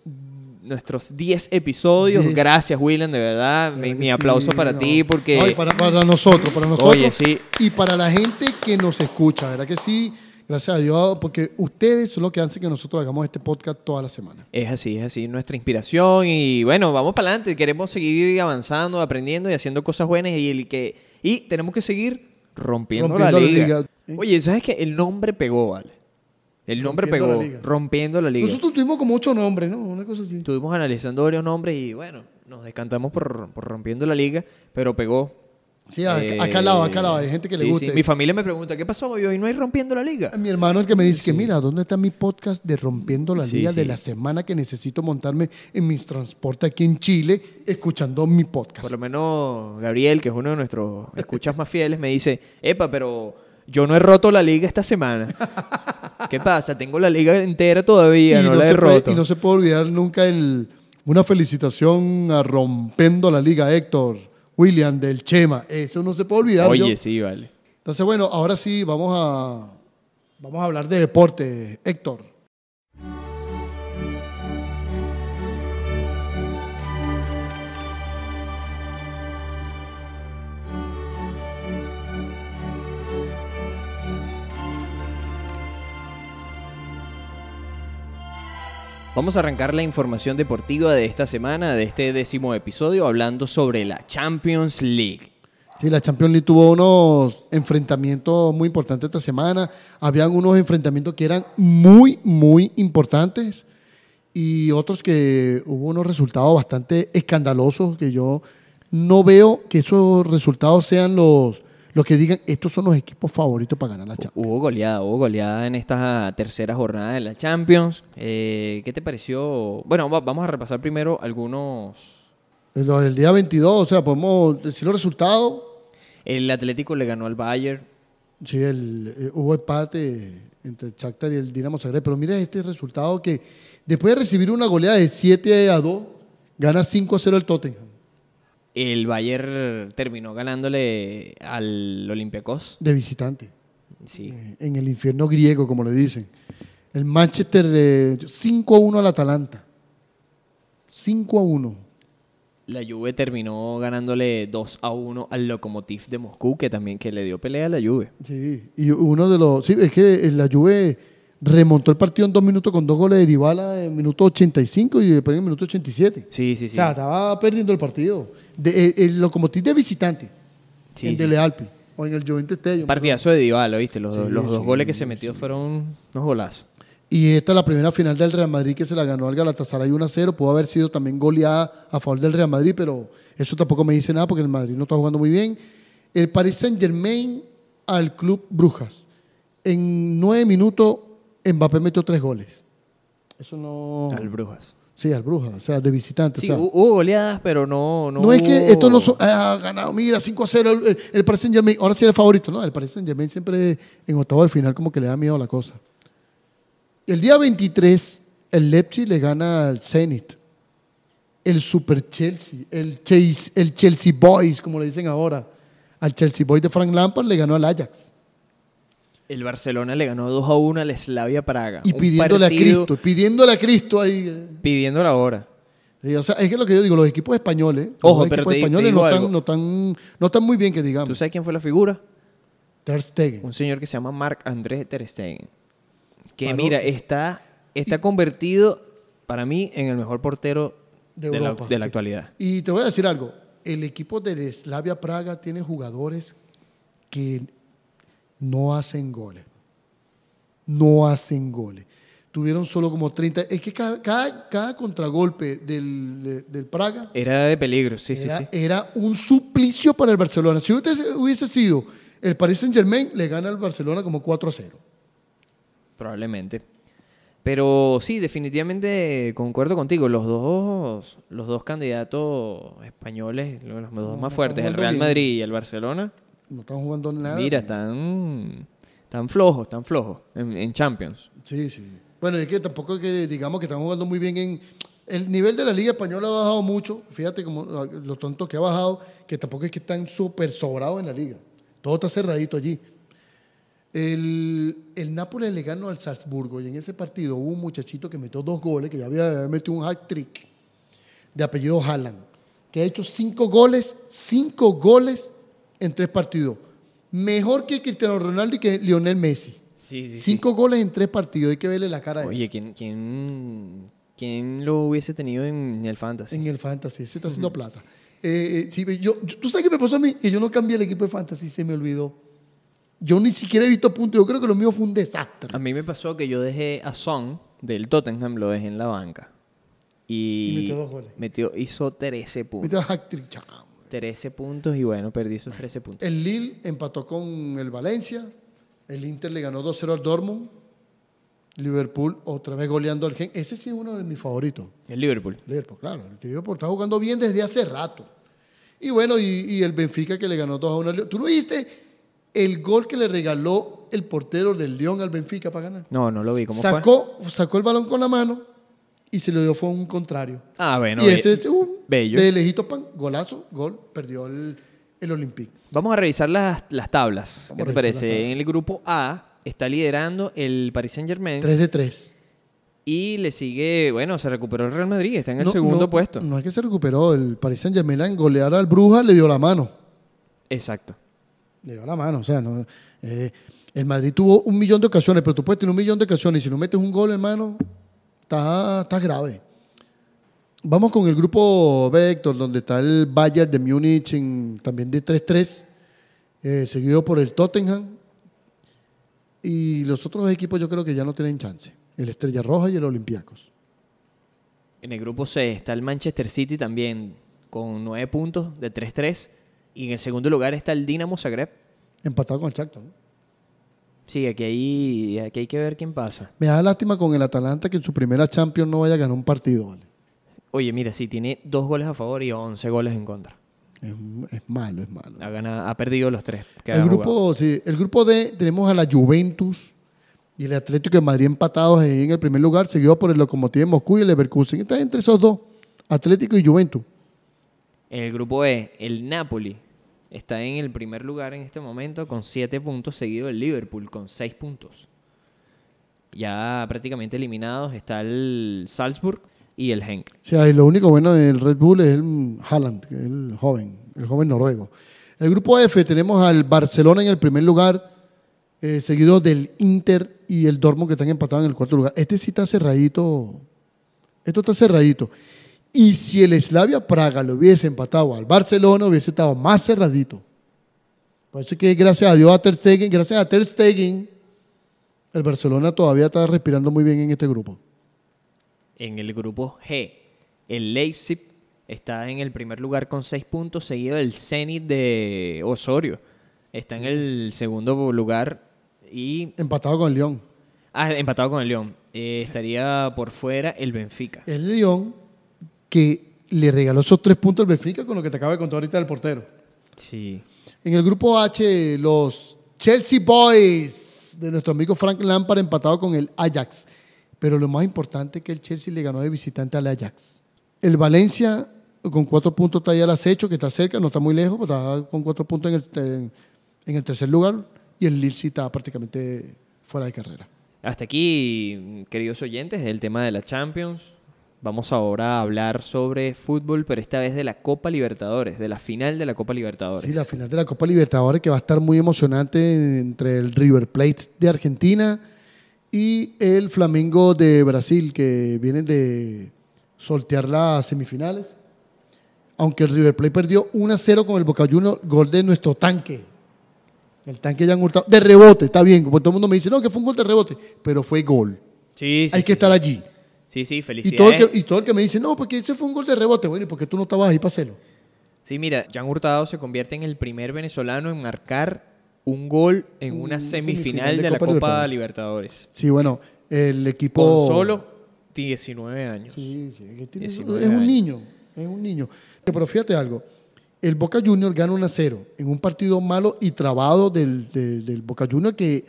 nuestros 10 episodios. Diez. Gracias, William, de verdad. Mi, Claro que mi sí, aplauso para no. ti porque... No, y para, para nosotros, para nosotros. Oye, sí. Y para la gente que nos escucha, ¿verdad que sí? Gracias a Dios, porque ustedes son los que hacen que nosotros hagamos este podcast toda la semana. Es así, es así, nuestra inspiración y bueno, vamos para adelante, queremos seguir avanzando, aprendiendo y haciendo cosas buenas y el que y tenemos que seguir rompiendo, Rompiendo la, liga. Oye, ¿sabes qué? El nombre pegó, vale. El nombre Rompiendo la pegó, liga. rompiendo la liga. Nosotros tuvimos como ocho nombres, ¿no? Una cosa así. Estuvimos analizando varios nombres y bueno, nos descantamos por, por rompiendo la liga, pero pegó. Sí, acá, Eh, acá al lado, acá al lado. Hay gente que sí, le sí. gusta. Mi familia me pregunta, ¿qué pasó hoy? Hoy no hay rompiendo la liga. Mi hermano el que me dice que mira, ¿dónde está mi podcast de Rompiendo la Sí, Liga de sí. la semana que necesito montarme en mis transportes aquí en Chile escuchando mi podcast? Por lo menos Gabriel, que es uno de nuestros escuchas más fieles, me dice, epa, pero yo no he roto la liga esta semana. ¿Qué pasa? Tengo la liga entera todavía, no, la he puede- roto. y no se puede olvidar nunca el, una felicitación a Rompiendo la Liga, Héctor, William, del Chema. Eso no se puede olvidar. Oye, yo. sí, vale. Entonces, bueno, ahora sí vamos a, vamos a hablar de deporte, Héctor. Vamos a arrancar la información deportiva de esta semana, de este décimo episodio, hablando sobre la Champions League. Sí, la Champions League tuvo unos enfrentamientos muy importantes esta semana. Habían unos enfrentamientos que eran muy, muy importantes y otros que hubo unos resultados bastante escandalosos que yo no veo que esos resultados sean los, los que digan estos son los equipos favoritos para ganar la Champions. Hubo goleada, hubo goleada en esta tercera jornada de la Champions. Eh, ¿Qué te pareció? Bueno, va- vamos a repasar primero algunos. Lo del día 22, o sea, podemos decir los resultados. El Atlético le ganó al Bayern. Sí, el, eh, hubo empate entre el Shakhtar y el Dinamo Zagreb, pero mira este resultado que después de recibir una goleada de 7 a 2, gana 5 a 0 el Tottenham. El Bayern terminó ganándole al Olympiacos. de visitante, Sí. en el infierno griego, como le dicen. El Manchester eh, 5 a 1 al Atalanta. 5 a 1. La Juve terminó ganándole 2 a 1 al Lokomotiv de Moscú, que también que le dio pelea a la Juve. Sí, y uno de los. Sí, es que la Juve remontó el partido en dos minutos con dos goles de Dybala en minuto 85 y después en el minuto 87. Sí, sí, sí. O sea, estaba perdiendo el partido. De, el, el Lokomotiv de visitante, Sí, en sí, Dele. Alpi, o en el Juventus Stadium. Partidazo de Dybala, ¿viste? Los, Sí, los dos goles que se metió fueron unos golazos. Y esta es la primera final del Real Madrid que se la ganó al Galatasaray 1 a 0. Pudo haber sido también goleada a favor del Real Madrid, pero eso tampoco me dice nada porque el Madrid no está jugando muy bien. El Paris Saint Germain al Club Brujas. En nueve minutos, Mbappé metió tres goles. Eso no. Al Brujas. Sí, al Brujas, o sea, de visitante. Sí, o sea, hu- hubo goleadas, pero no... No, no, es que esto no son. Ah, ha ganado, mira, 5 a 0 el, el, Paris Saint Germain. Ahora sí el favorito, ¿no? El Paris Saint Germain siempre en octavo de final, como que le da miedo a la cosa. El día 23, el Leipzig le gana al Zenit. El Super Chelsea, el, Chase, el Chelsea Boys, como le dicen ahora. Al Chelsea Boys de Frank Lampard le ganó al Ajax. El Barcelona le ganó 2 a 1 al Slavia Praga. Y pidiéndole a Cristo, pidiéndole a Cristo ahí. eh. Pidiendo la hora. Sí, o sea, es que lo que yo digo, los equipos españoles, Ojo, los pero equipos te- españoles no, están, no, están, no están muy bien, que digamos. ¿Tú sabes quién fue la figura? Ter Stegen. Un señor que se llama Marc André Ter Stegen. Que Paró. mira, está, está convertido para mí en el mejor portero De de, la, Europa, de la sí. actualidad. Y te voy a decir algo. El equipo de Slavia Praga tiene jugadores que no hacen goles. No hacen goles. Tuvieron solo como 30. Es que cada, cada, cada contragolpe del, del Praga Era de peligro, sí, era, sí, sí. era un suplicio para el Barcelona. Si hubiese, hubiese sido el Paris Saint Germain, le gana al Barcelona como 4 a 0. Probablemente. Pero sí, definitivamente concuerdo contigo. Los dos, los dos candidatos españoles, los dos más fuertes, el Real. Madrid y el Barcelona, No están jugando nada. mira, están, están flojos, están flojos en, en Champions. Sí, sí. Bueno, es que tampoco es que digamos que están jugando muy bien en... El nivel de la Liga Española ha bajado mucho. Fíjate como ah, lo tonto que ha bajado, que tampoco es que están súper sobrados en la Liga. Todo está cerradito allí. El, el Nápoles le ganó al Salzburgo y en ese partido hubo un muchachito que metió dos goles, que ya había metido un hat-trick, de apellido Haaland, que ha hecho cinco goles, cinco goles en tres partidos. Mejor que Cristiano Ronaldo y que Lionel Messi. Sí, sí, Cinco goles en tres partidos, hay que verle la cara a. Oye, ¿quién, quién, quién lo hubiese tenido en el Fantasy? En el Fantasy, se está haciendo plata. Eh, eh, sí, yo, yo- ¿Tú sabes qué me pasó a mí? Que yo no cambié el equipo de Fantasy, se me olvidó. Yo ni siquiera he visto puntos, yo creo que lo mío fue un desastre. A mí me pasó que yo dejé a Son del Tottenham, lo dejé en la banca. Y, Y metió dos goles. metió- hizo 13 puntos. Metió chamo. 13 puntos y bueno, perdí esos 13 puntos. El Lille empató con el Valencia. El Inter le ganó 2-0 al Dortmund. Liverpool otra vez goleando al Gen. Ese sí es uno de mis favoritos. El Liverpool. Liverpool, claro. El Liverpool está jugando bien desde hace rato. Y bueno, y, y el Benfica que le ganó 2 a 1 al Lyon. ¿Tú no viste el gol que le regaló el portero del León al Benfica para ganar? No, no lo vi. ¿Cómo fue? Sacó, sacó el balón con la mano y se lo dio fue a un contrario. Ah, bueno. y ese es un bello. de lejito pan, golazo, gol, perdió el, el Olympique. Vamos a revisar las, las tablas. Vamos ¿Qué te parece? En el grupo A está liderando el Paris Saint Germain 3 de 3. y le sigue, bueno, se recuperó el Real Madrid, está en el No, segundo no, puesto. No es que se recuperó, el Paris Saint Germain en golear al Bruja le dio la mano. Exacto. Le dio la mano, o sea, no, eh, el Madrid tuvo un millón de ocasiones, pero tú puedes tener un millón de ocasiones y si no metes un gol, hermano, está, está grave. Vamos con el grupo B, Héctor, donde está el Bayern de Múnich en- también de 3-3, eh, seguido por el Tottenham. Y los otros equipos yo creo que ya no tienen chance. El Estrella Roja y el Olympiacos. En el grupo C está el Manchester City también con 9 puntos de 3-3 y en el segundo lugar está el Dinamo Zagreb. Empatado con el Shakhtar. ¿no? Sí, aquí hay, aquí hay que ver quién pasa. Me da lástima con el Atalanta que en su primera Champions no vaya a ganar un partido. ¿vale? Oye, mira, sí, tiene dos goles a favor y 11 goles en contra. Es, es malo, es malo. Ha, ganado- ha perdido los tres. que El grupo, jugado. sí, el grupo D tenemos a la Juventus y el Atlético de Madrid empatados en el primer lugar, seguido por el Lokomotiv de Moscú y el Leverkusen. Está entre esos dos, Atlético y Juventus. En el grupo E, el Napoli está en el primer lugar en este momento con 7 puntos, seguido del Liverpool con 6 puntos. Ya prácticamente eliminados está el Salzburg y el Henk. Sea, y lo único bueno del Red Bull es el Haaland, el joven, el joven noruego. El grupo F tenemos al Barcelona en el primer lugar, eh, seguido del Inter y el Dortmund que están empatados en el cuarto lugar. Este sí está cerradito. Esto está cerradito. Y si el Slavia Praga lo hubiese empatado al Barcelona, hubiese estado más cerradito. Por eso es que gracias a Dios a Ter Stegen, gracias a Ter Stegen, el Barcelona todavía está respirando muy bien en este grupo. En el grupo G, el Leipzig está en el primer lugar con 6 puntos, seguido del Zenit de Osorio. Está en el segundo lugar y... Empatado con el León. Ah, empatado con el León. Eh, estaría por fuera el Benfica. El León que le regaló esos tres puntos al Benfica con lo que te acaba de contar ahorita del portero. Sí. En el grupo H, los Chelsea Boys de nuestro amigo Frank Lampard empatado con el Ajax. Pero lo más importante es que el Chelsea le ganó de visitante al Ajax. El Valencia con cuatro puntos está ahí al acecho, que está cerca, no está muy lejos, pero está con cuatro puntos en el, en el tercer lugar. Y el Lille sí está prácticamente fuera de carrera. Hasta aquí, queridos oyentes, el tema de la Champions. Vamos ahora a hablar sobre fútbol, pero esta vez de la Copa Libertadores, de la final de la Copa Libertadores. Sí, la final de la Copa Libertadores que va a estar muy emocionante entre el River Plate de Argentina y el Flamengo de Brasil, que vienen de sortear las semifinales. Aunque el River Plate perdió 1 a 0 con el Boca Juniors, gol de nuestro tanque. El tanque ya han hurtado. De rebote, está bien, porque todo el mundo me dice, no, que fue un gol de rebote, pero fue gol. Sí, sí, Hay sí, que estar sí. allí. Sí, sí, Y felicidades. todo, el que, y todo el que me dice, no, porque ese fue un gol de rebote. Bueno, ¿y por qué tú no estabas ahí para hacerlo? Sí, mira, Jan Hurtado se convierte en el primer venezolano en marcar un gol en una Un semifinal, semifinal de de, la Copa Copa Libertadores. Libertadores. Sí, bueno, el equipo... Con solo 19 años. Sí, sí, que tiene- 19 es un años. niño, es un niño. Pero fíjate algo, el Boca Junior gana 1 a 0 en un partido malo y trabado del, del- del Boca Junior que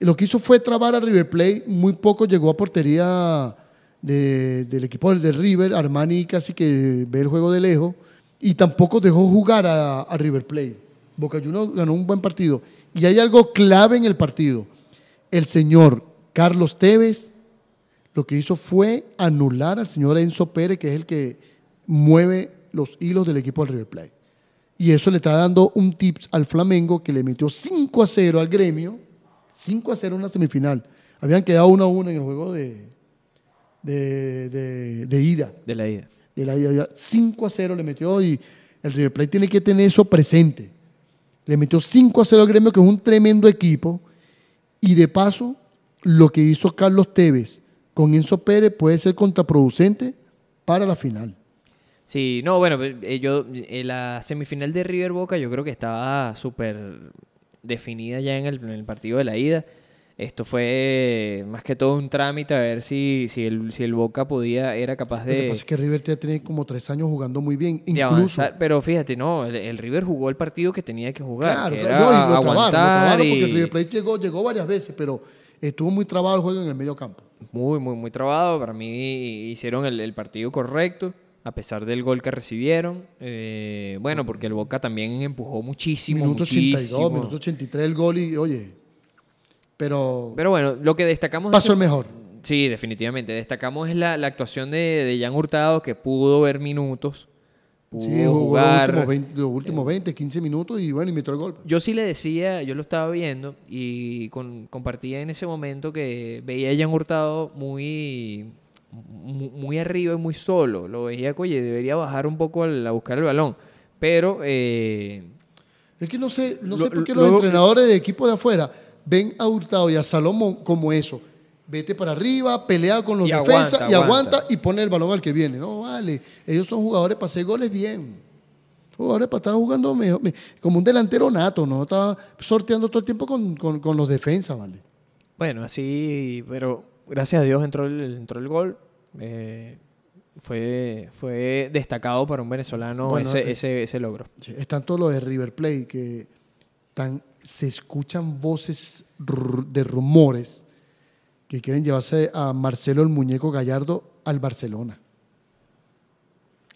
lo que hizo fue trabar a River Plate, muy poco llegó a portería de- del equipo del, River, Armani casi que ve el juego de lejos y tampoco dejó jugar a, River Plate. Boca Junior ganó un buen partido y hay algo clave en el partido. El señor Carlos Tevez lo que hizo fue anular al señor Enzo Pérez, que es el que mueve los hilos del equipo del River Plate. Y eso le está dando un tips al Flamengo que le metió 5 a 0 al gremio. 5 a 0 en la semifinal. Habían quedado 1 a 1 en el juego de, de, de- de ida. De la ida. De la ida. Ya 5 a 0 le metió y el River Plate tiene que tener eso presente. Le metió 5 a 0 al gremio, que es un tremendo equipo. Y de paso, lo que hizo Carlos Tevez con Enzo Pérez puede ser contraproducente para la final. Sí, no, bueno, eh, yo, eh, la semifinal de River Boca yo creo que estaba súper definida ya en el, en el partido de la ida. Esto fue más que todo un trámite a ver si, si, el, si el Boca podía, era capaz Lo que de, pasa es que River ya tiene como tres años jugando muy bien. de Incluso, avanzar. Pero fíjate, no, el, el River jugó el partido que tenía que jugar, claro, que claro, era no, y lo trabaron, lo aguantar trabaron y porque el River Plate llegó, llegó varias veces, pero estuvo muy trabado el juego en el medio campo. muy, muy, muy trabado. Para mí hicieron el, el partido correcto, a pesar del gol que recibieron. Eh, bueno, porque el Boca también empujó muchísimo, Minuto muchísimo. 82, minuto 83 el gol y, oye, pero, Pero bueno, lo que destacamos... pasó el mejor. Sí, definitivamente. Destacamos es la, la actuación de, de Jan Hurtado, que pudo ver minutos, pudo Sí, jugó jugar. los últimos, 20, los últimos 20, 15 minutos y bueno, y metió el gol. Yo sí le decía, yo lo estaba viendo y con- compartía en ese momento que veía a Jan Hurtado muy, mu- muy arriba y muy solo. Lo veía oye, debería bajar un poco al- a buscar el balón. Pero eh, Es que no sé, no Lo- sé por qué lo- los luego- entrenadores de equipo de afuera ven a Hurtado y a Salomón como eso. Vete para arriba, pelea con los Y defensas aguanta, y aguanta. aguanta. y pone el balón al que viene. No, vale. Ellos son jugadores para hacer goles bien. Jugadores para estar jugando mejor, me- como un delantero nato, ¿no? Está sorteando todo el tiempo con, con- con los defensas, ¿vale? bueno, así, pero gracias a Dios entró el, entró el gol. Eh, fue, fue destacado para un venezolano Bueno, ese, eh, ese, ese logro. Sí, están todos los de River Plate que tan, se escuchan voces de rumores que quieren llevarse a Marcelo el Muñeco Gallardo al Barcelona.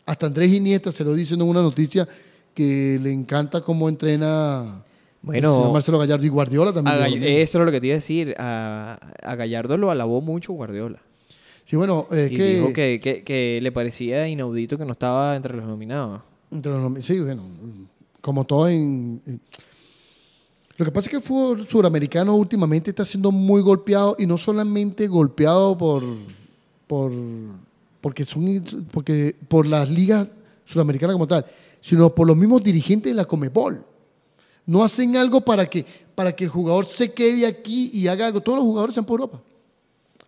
Hasta Andrés Iniesta se lo dice en una noticia que le encanta cómo entrena Bueno, señor Marcelo Gallardo y Guardiola también. Gall- lo eso es lo que te iba a decir. A, a Gallardo lo alabó mucho Guardiola. Sí, bueno, es y que, dijo que, que- que le parecía inaudito que no estaba entre los nominados. entre los nomi- sí, bueno, como todo en, en- Lo que pasa es que el fútbol suramericano últimamente está siendo muy golpeado y no solamente golpeado por, por, porque son, porque por las ligas suramericanas como tal, sino por los mismos dirigentes de la Comebol. No hacen algo para que, para que el jugador se quede aquí y haga algo. Todos los jugadores se van para Europa.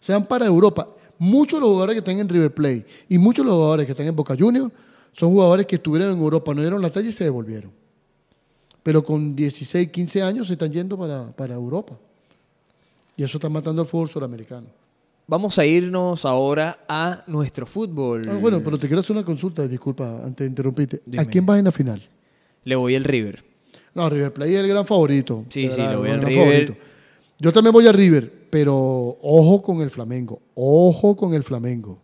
Se van para Europa. Muchos de los jugadores que están en River Plate y muchos de los jugadores que están en Boca Juniors son jugadores que estuvieron en Europa, no dieron la talla y se devolvieron. Pero con 16, 15 años se están yendo para, para Europa. Y eso está matando al fútbol sudamericano. Vamos a irnos ahora a nuestro fútbol. Ah, bueno, pero te quiero hacer una consulta, disculpa, antes de interrumpirte. ¿A Dime. quién vas en la final? Le voy el River. No, River Plate es el gran favorito. Sí, sí, lo voy al River. favorito. Yo también voy a River, pero ojo con el Flamengo. Ojo con el Flamengo.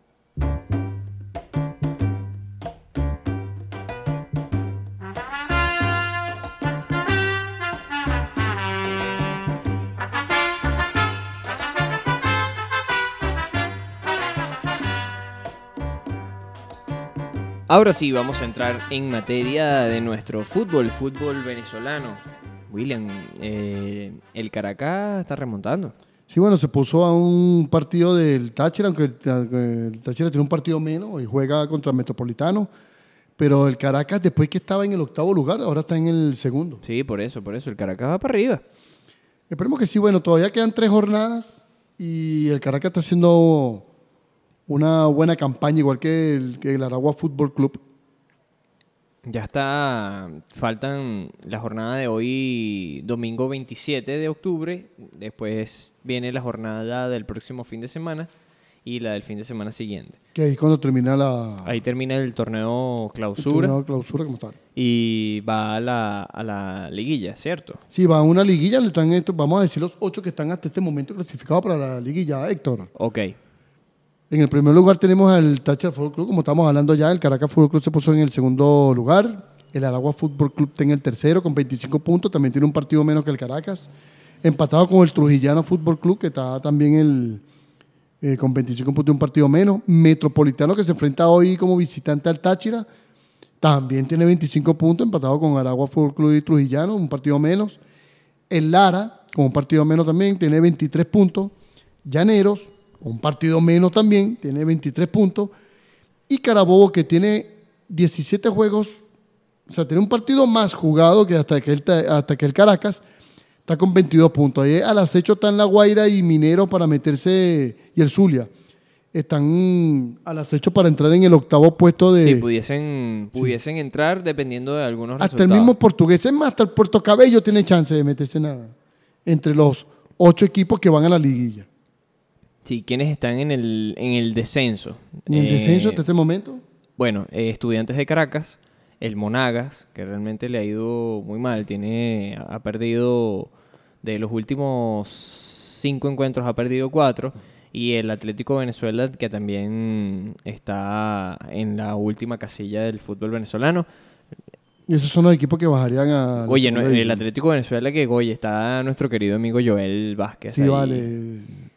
Ahora sí, vamos a entrar en materia de nuestro fútbol, fútbol venezolano. William, eh, el Caracas está remontando. Sí, bueno, se puso a un partido del Táchira, aunque el, Táchira tiene un partido menos y juega contra el Metropolitano. Pero el Caracas, después que estaba en el octavo lugar, ahora está en el segundo. Sí, por eso, por eso. El Caracas va para arriba. Esperemos que sí, bueno, todavía quedan tres jornadas y el Caracas está haciendo una buena campaña, igual que el, que el Aragua Fútbol Club. Ya está, faltan la jornada de hoy, domingo 27 de octubre. Después viene la jornada del próximo fin de semana y la del fin de semana siguiente. Que ahí cuando termina la Ahí termina el torneo el clausura torneo de clausura como tal. y va a la, a la liguilla, ¿cierto? Sí, va a una liguilla, le están vamos a decir los ocho que están hasta este momento clasificados para la liguilla, Héctor. Ok. En el primer lugar tenemos al Táchira Fútbol Club, como estamos hablando ya, el Caracas Fútbol Club se puso en el segundo lugar, el Aragua Fútbol Club está en el tercero con 25 puntos, también tiene un partido menos que el Caracas, empatado con el Trujillano Fútbol Club, que está también el, eh, con 25 puntos y un partido menos, Metropolitano que se enfrenta hoy como visitante al Táchira, también tiene 25 puntos, empatado con Aragua Fútbol Club y Trujillano, un partido menos, el Lara, con un partido menos también, tiene 23 puntos, Llaneros, un partido menos también, tiene 23 puntos. Y Carabobo, que tiene 17 juegos, o sea, tiene un partido más jugado que hasta que el, ta- hasta que el Caracas, está con 22 puntos. Ahí al acecho están La Guaira y Minero para meterse, y el Zulia. Están al acecho para entrar en el octavo puesto de... Si pudiesen, pudiesen entrar dependiendo de algunos hasta el resultados. mismo portugués, es más, hasta el Puerto Cabello tiene chance de meterse nada entre los ocho equipos que van a la liguilla. Sí, quienes están en el, en el descenso. En el Eh, descenso hasta este momento, Bueno, eh, estudiantes de Caracas, el Monagas, que realmente le ha ido muy mal, tiene, ha perdido de los últimos cinco encuentros, ha perdido cuatro, y el Atlético Venezuela, que también está en la última casilla del fútbol venezolano. y esos son los equipos que bajarían a... Oye, no, el. Atlético Venezuela, que oye, está nuestro querido amigo Joel Vázquez. Sí, ahí. vale.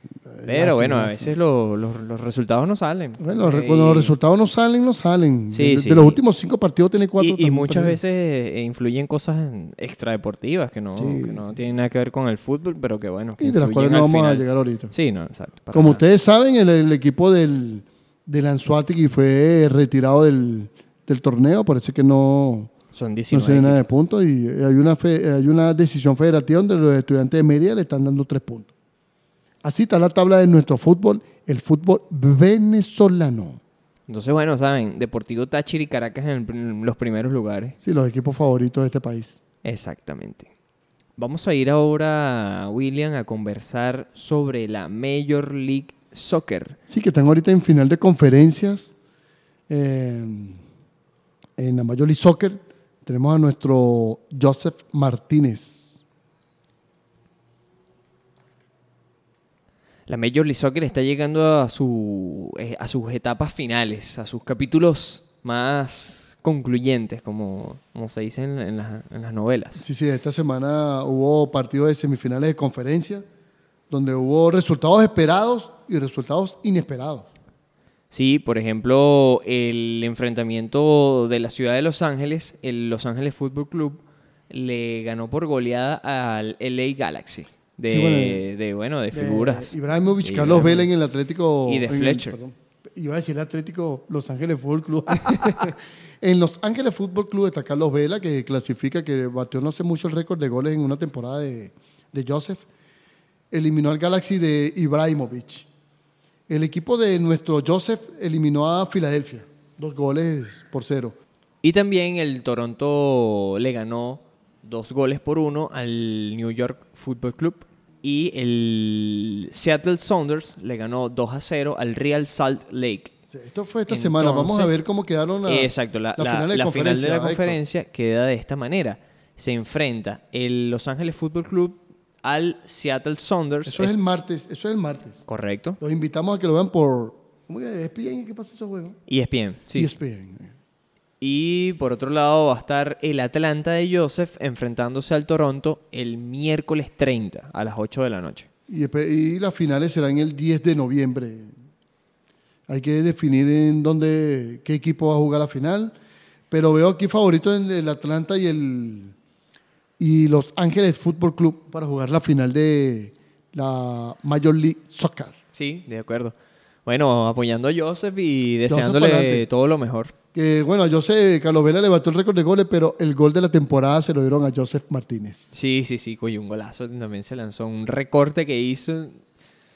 Pero bueno, a veces lo- los- los resultados no salen. Bueno, Eh, cuando los resultados no salen, no salen. Sí, de, sí. de los últimos cinco partidos tiene cuatro. Y, y muchas perdidos. veces eh, influyen cosas extradeportivas que no, Sí. que no tienen nada que ver con el fútbol, pero que bueno. que Y de las cuales no vamos a llegar ahorita. Sí, no, exacto. Como nada. ustedes saben, el, el equipo del, del Anzuategui fue retirado del, del torneo, parece que no, Son no 19. se ve nada de puntos. Y hay una, fe- hay una decisión federativa donde los estudiantes de Mérida le están dando tres puntos. Así está la tabla de nuestro fútbol, el fútbol venezolano. Entonces, bueno, saben, Deportivo Táchira y Caracas en el pr- en los primeros lugares. Sí, los equipos favoritos de este país. Exactamente. Vamos a ir ahora, William, a conversar sobre la Major League Soccer. Sí, que están ahorita en final de conferencias eh, en la Major League Soccer. Tenemos a nuestro Joseph Martínez. La Major League Soccer está llegando a, su, eh, a sus etapas finales, a sus capítulos más concluyentes, como, como se dice en, en las- en las novelas. Sí, sí, esta semana hubo partidos de semifinales de conferencia donde hubo resultados esperados y resultados inesperados. Sí, por ejemplo, el enfrentamiento de la ciudad de Los Ángeles, el Los Ángeles Football Club, le ganó por goleada al LA Galaxy. De, Sí, bueno, de, bueno, de figuras. Ibrahimovic, Carlos Ibrahimovic. Vela en el Atlético. Y de Fletcher. iba a decir el Atlético Los Ángeles Fútbol Club. en Los Ángeles Fútbol Club está Carlos Vela, que clasifica, que batió no sé mucho el récord de goles en una temporada de, de Joseph. Eliminó al Galaxy de Ibrahimovic. El equipo de nuestro Joseph eliminó a Filadelfia. Dos goles por cero. Y también el Toronto le ganó dos goles por uno al New York Football Club. Y Seattle Sounders le ganó 2 a 0 al Real Salt Lake. Esto fue esta semana. Vamos a ver cómo quedaron la, Exacto, la, final de la final de conferencia, la Héctor. conferencia queda de esta manera. Se enfrenta el Los Ángeles Football Club al Seattle Sounders. Eso es el martes. Eso es el martes. Correcto. Los invitamos a que lo vean por. ¿Cómo que ESPN? ¿Qué pasa esos juegos? ESPN, sí. ESPN. Y por otro lado va a estar el Atlanta de Joseph enfrentándose al Toronto el miércoles 30 a las 8 de la noche. Y, las finales serán el 10 de noviembre. Hay que definir en dónde, qué equipo va a jugar la final. Pero veo aquí favorito en el Atlanta y el y Los Ángeles Fútbol Club para jugar la final de la Major League Soccer. Sí, de acuerdo. Bueno, apoyando a Joseph y deseándole todo lo mejor. Que bueno, yo sé, Carlos Vela levantó el récord de goles, pero el gol de la temporada se lo dieron a Joseph Martínez. Sí, sí, sí, coño, un golazo también se lanzó. Un recorte que hizo.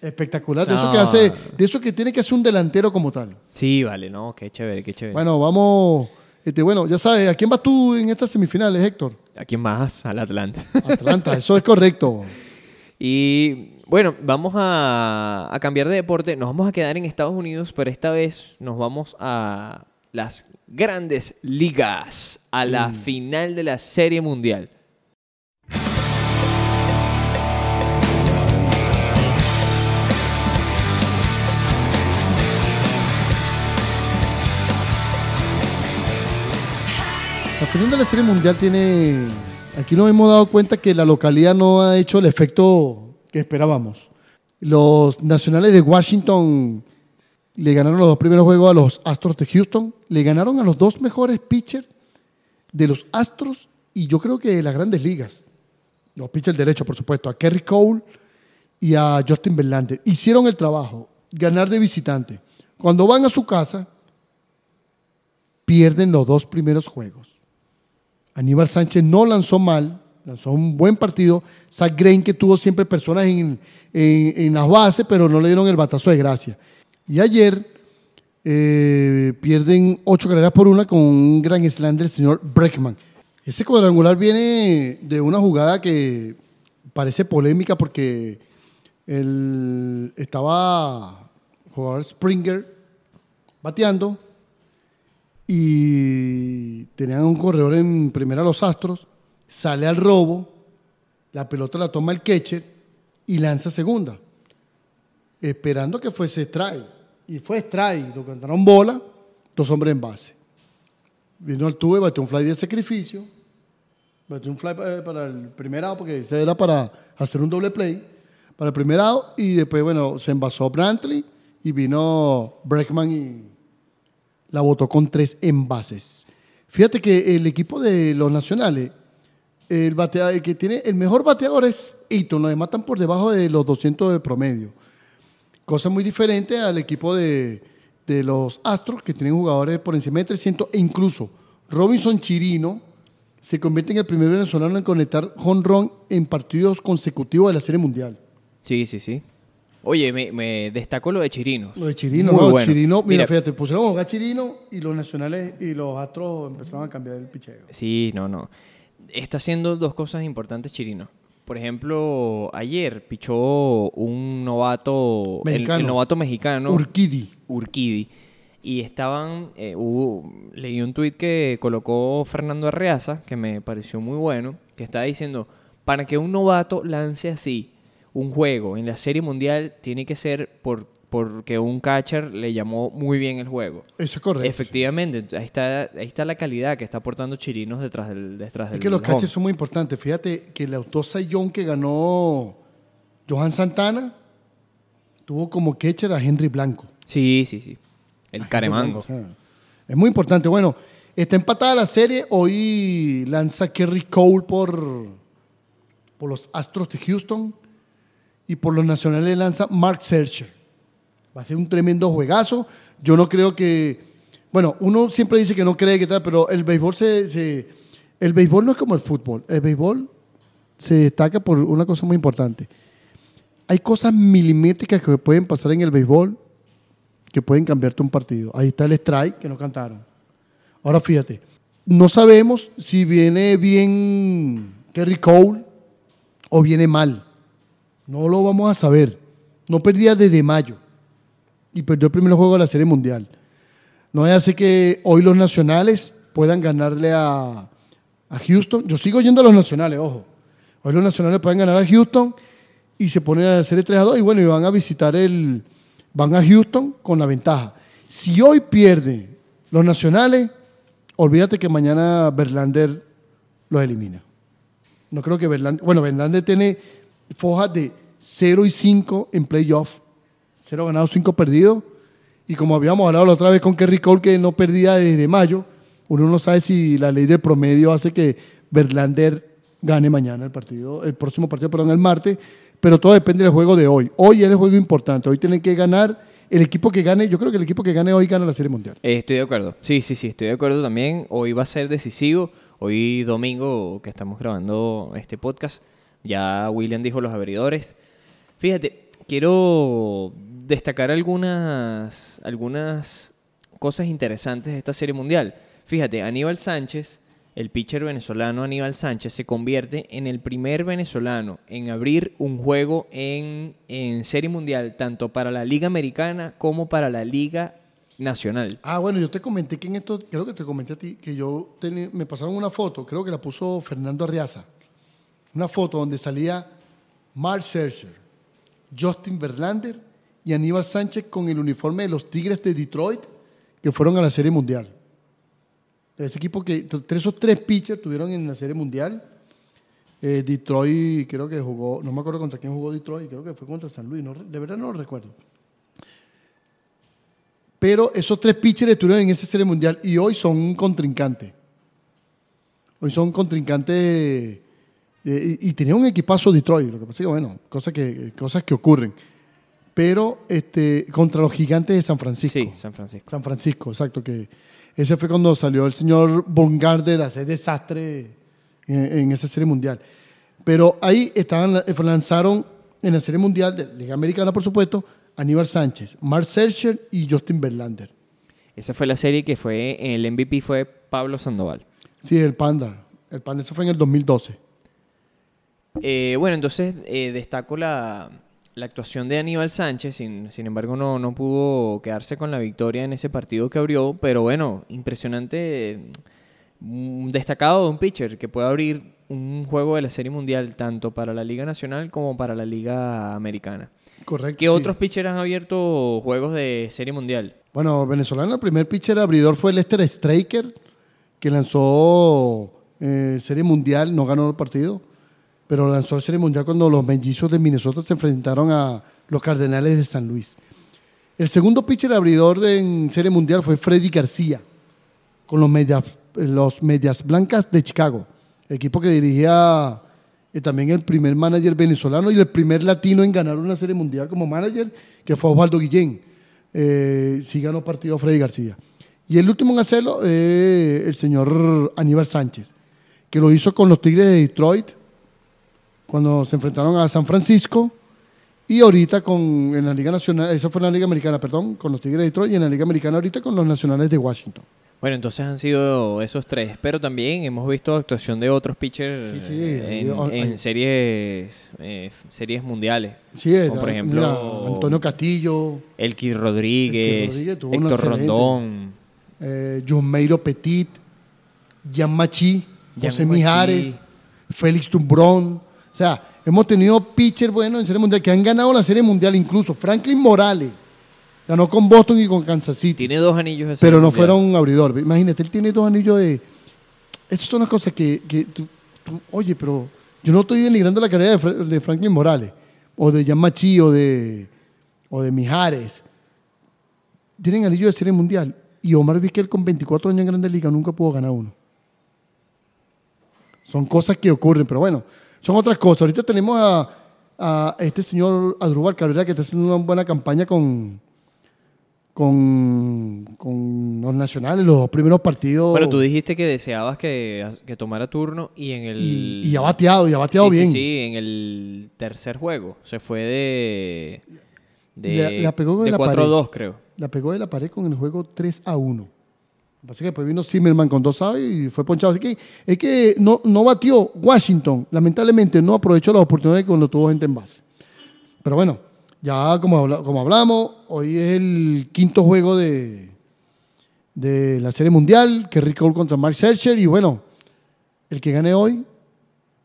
Espectacular. De eso que hace, de eso que tiene que hacer un delantero como tal. Sí, vale, no, qué chévere, qué chévere. Bueno, vamos. Este, bueno, ya sabes, ¿a quién vas tú en estas semifinales, Héctor? ¿A quién más? Al Atlanta. Atlanta, eso es correcto. Y bueno, vamos a, a cambiar de deporte. Nos vamos a quedar en Estados Unidos, pero esta vez nos vamos a las grandes ligas, a la final de la Serie Mundial. La final de la Serie Mundial tiene. Aquí nos hemos dado cuenta que la localidad no ha hecho el efecto que esperábamos. Los nacionales de Washington le ganaron los dos primeros juegos a los Astros de Houston. Le ganaron a los dos mejores pitchers de los Astros y yo creo que de las grandes ligas. Los pitchers derechos, por supuesto. A Kerry Cole y a Justin Verlander. Hicieron el trabajo. Ganar de visitante. Cuando van a su casa, pierden los dos primeros juegos. Aníbal Sánchez no lanzó mal, lanzó un buen partido. Zach Green, que tuvo siempre personas en- en las bases, pero no le dieron el batazo de gracia. Y ayer eh, pierden ocho carreras por una con un gran slam del señor Breckman. Ese cuadrangular viene de una jugada que parece polémica porque el, estaba jugador Springer bateando y tenían un corredor en primera los Astros, sale al robo, la pelota la toma el catcher y lanza segunda, esperando que fuese strike. Y fue strike, lo cantaron bola, dos hombres en base. Vino al tubo y batió un fly de sacrificio, batió un fly eh, para el primer out, porque ese era para hacer un doble play, para el primer out, y después, bueno, se envasó Brantley y vino Breckman y la votó con tres envases. Fíjate que el equipo de los nacionales, el, batea- el que tiene el mejor bateador es Eaton, los demás están por debajo de los 200 de promedio. Cosa muy diferente al equipo de, de los Astros, que tienen jugadores por encima de 300, e incluso Robinson Chirino se convierte en el primer venezolano en conectar run en partidos consecutivos de la Serie Mundial. Sí, sí, sí. Oye, me, me destaco lo de Chirinos. Lo de Chirino, Muy ¿no? bueno. Chirino, mira, Mira, fíjate, pusieron a jugar Chirino y los nacionales y los astros empezaron a cambiar el picheo. Sí, no, no. Está haciendo dos cosas importantes Chirino. Por ejemplo, ayer pichó un novato, el- Mexicano. El, novato mexicano, Urquidi. Urquidi. Y estaban, eh, hubo- leí un tuit que colocó Fernando Arreaza, que me pareció muy bueno, que estaba diciendo, para que un novato lance así un juego en la Serie Mundial, tiene que ser por, porque un catcher le llamó muy bien el juego. Eso es correcto. Efectivamente, ahí está, ahí está la calidad que está aportando Chirinos detrás del detrás Es del que los home. catchers son muy importantes. Fíjate que el autor Sayón que ganó Johan Santana tuvo como catcher a Henry Blanco. Sí, sí, sí. El caremango. Es muy importante. Bueno, está empatada la serie. Hoy lanza Kerry Cole por, por los Astros de Houston y por los Nacionales lanza Mark Scherzer. Va a ser un tremendo juegazo. Yo no creo que. Bueno, uno siempre dice que no cree que tal, pero el béisbol se, El béisbol no es como el fútbol. El béisbol se destaca por una cosa muy importante. Hay cosas milimétricas que pueden pasar en el béisbol que pueden cambiarte un partido. Ahí está el strike que no cantaron. Ahora fíjate, no sabemos si viene bien Kerry Cole o viene mal. No lo vamos a saber. No perdía desde mayo. Y perdió el primer juego de la Serie Mundial. No ser que hoy los nacionales puedan ganarle a, a Houston. Yo sigo yendo a los nacionales, ojo. Hoy los nacionales pueden ganar a Houston y se ponen a hacer 3 a 2 y bueno, y van a visitar el. Van a Houston con la ventaja. Si hoy pierde los nacionales, olvídate que mañana Verlander los elimina. No creo que Verlander. Bueno, Verlander tiene fojas de 0 y 5 en playoff. 0 ganados, 5 perdidos. Y como habíamos hablado la otra vez con Kerry Cole, que no perdía desde mayo, uno no sabe si la ley del promedio hace que Verlander gane mañana el partido, el próximo partido, perdón, el martes. Pero todo depende del juego de hoy. Hoy es el juego importante. Hoy tienen que ganar. El equipo que gane, yo creo que el equipo que gane hoy gana la Serie Mundial. Eh, estoy de acuerdo. Sí, sí, sí, estoy de acuerdo también. Hoy va a ser decisivo. Hoy domingo que estamos grabando este podcast, ya William dijo los abridores. Fíjate, quiero destacar algunas, algunas cosas interesantes de esta serie mundial. Fíjate, Aníbal Sánchez, el pitcher venezolano Aníbal Sánchez, se convierte en el primer venezolano en abrir un juego en, en serie mundial, tanto para la Liga Americana como para la Liga Nacional. Ah, bueno, yo te comenté que en esto, creo que te comenté a ti, que yo me pasaron una foto, creo que la puso Fernando Arriaza. Una foto donde salía Mark Scherzer, Justin Verlander y Aníbal Sánchez con el uniforme de los Tigres de Detroit que fueron a la Serie Mundial. Ese equipo que, esos tres pitchers tuvieron en la Serie Mundial. Eh, Detroit, creo que jugó, no me acuerdo contra quién jugó Detroit, creo que fue contra San Luis, de verdad no lo recuerdo. Pero esos tres pitchers estuvieron en esa serie mundial y hoy son un contrincante. Hoy son contrincantes eh, y, y tenía un equipazo Detroit. Lo que pasa es que, bueno, cosas que, cosas que ocurren. Pero este, contra los gigantes de San Francisco. Sí, San Francisco. San Francisco, exacto. Que ese fue cuando salió el señor Bongarder a hacer desastre en, en esa serie mundial. Pero ahí estaban, lanzaron en la serie mundial de Liga Americana, por supuesto, Aníbal Sánchez, Mark Scherzer y Justin Verlander. Esa fue la serie que fue, el MVP fue Pablo Sandoval. Sí, el Panda. El Panda, eso fue en el 2012. Eh, bueno, entonces eh, destaco la, la actuación de Aníbal Sánchez, sin, sin embargo no, no pudo quedarse con la victoria en ese partido que abrió, pero bueno, impresionante, mm, destacado de un pitcher que puede abrir un juego de la Serie Mundial tanto para la Liga Nacional como para la Liga Americana. Correcto. ¿Qué sí. otros pitchers han abierto juegos de Serie Mundial? Bueno, venezolano, el primer pitcher abridor fue Lester Straker, que lanzó eh, Serie Mundial, no ganó el partido, pero lanzó la Serie Mundial cuando los mellizos de Minnesota se enfrentaron a los Cardenales de San Luis. El segundo pitcher abridor en Serie Mundial fue Freddy García, con los Medias, los medias Blancas de Chicago, equipo que dirigía eh, también el primer manager venezolano y el primer latino en ganar una Serie Mundial como manager, que fue Osvaldo Guillén. Eh, sí ganó partido Freddy García. Y el último en hacerlo, eh, el señor Aníbal Sánchez, que lo hizo con los Tigres de Detroit cuando se enfrentaron a San Francisco y ahorita con en la Liga Nacional, eso fue en la Liga Americana, perdón, con los Tigres de Detroit y en la Liga Americana ahorita con los Nacionales de Washington. Bueno, entonces han sido esos tres, pero también hemos visto actuación de otros pitchers Sí, sí, eh, en, series eh, series mundiales. Sí, es, Como por ejemplo mira, Antonio Castillo, Elkis Rodríguez, Elkis Rodríguez Héctor. Rondón. eh, Jomeiro Petit, Jan Machi, Jan José Machi. Mijares, Félix Tumbrón. O sea, hemos tenido pitchers buenos en Serie Mundial que han ganado la Serie Mundial, incluso Franklin Morales ganó con Boston y con Kansas City. Tiene dos anillos de pero no Mundial. fueron abridor. Imagínate, él tiene dos anillos de. Estas son las cosas que, que tú- tú- oye, pero yo no estoy denigrando la carrera de, Fra- de Franklin Morales, o de Jan Machi, o de, o de Mijares. Tienen anillo de serie mundial. Y Omar Vizquel con 24 años en Grande Liga nunca pudo ganar uno. Son cosas que ocurren, pero bueno, son otras cosas. Ahorita tenemos a, a este señor Adrúbal Cabrera que está haciendo una buena campaña con, con, con los nacionales, los dos primeros partidos. Bueno, tú dijiste que deseabas que, que tomara turno y en el... y, y ha bateado, y ha bateado sí, sí, bien. Sí, en el tercer juego. Se fue de... de la pegó de la 4-2, creo. La pegó de la pared con el juego 3 a 1. Lo que pasa es que después vino Zimmerman con dos aves y fue ponchado. Así que es que no, no batió Washington. Lamentablemente no aprovechó las oportunidades cuando tuvo gente en base. Pero bueno, ya como, como hablamos, hoy es el quinto juego de, de la Serie Mundial, Kerry Cole contra Mark Scherzer, y bueno, el que gane hoy,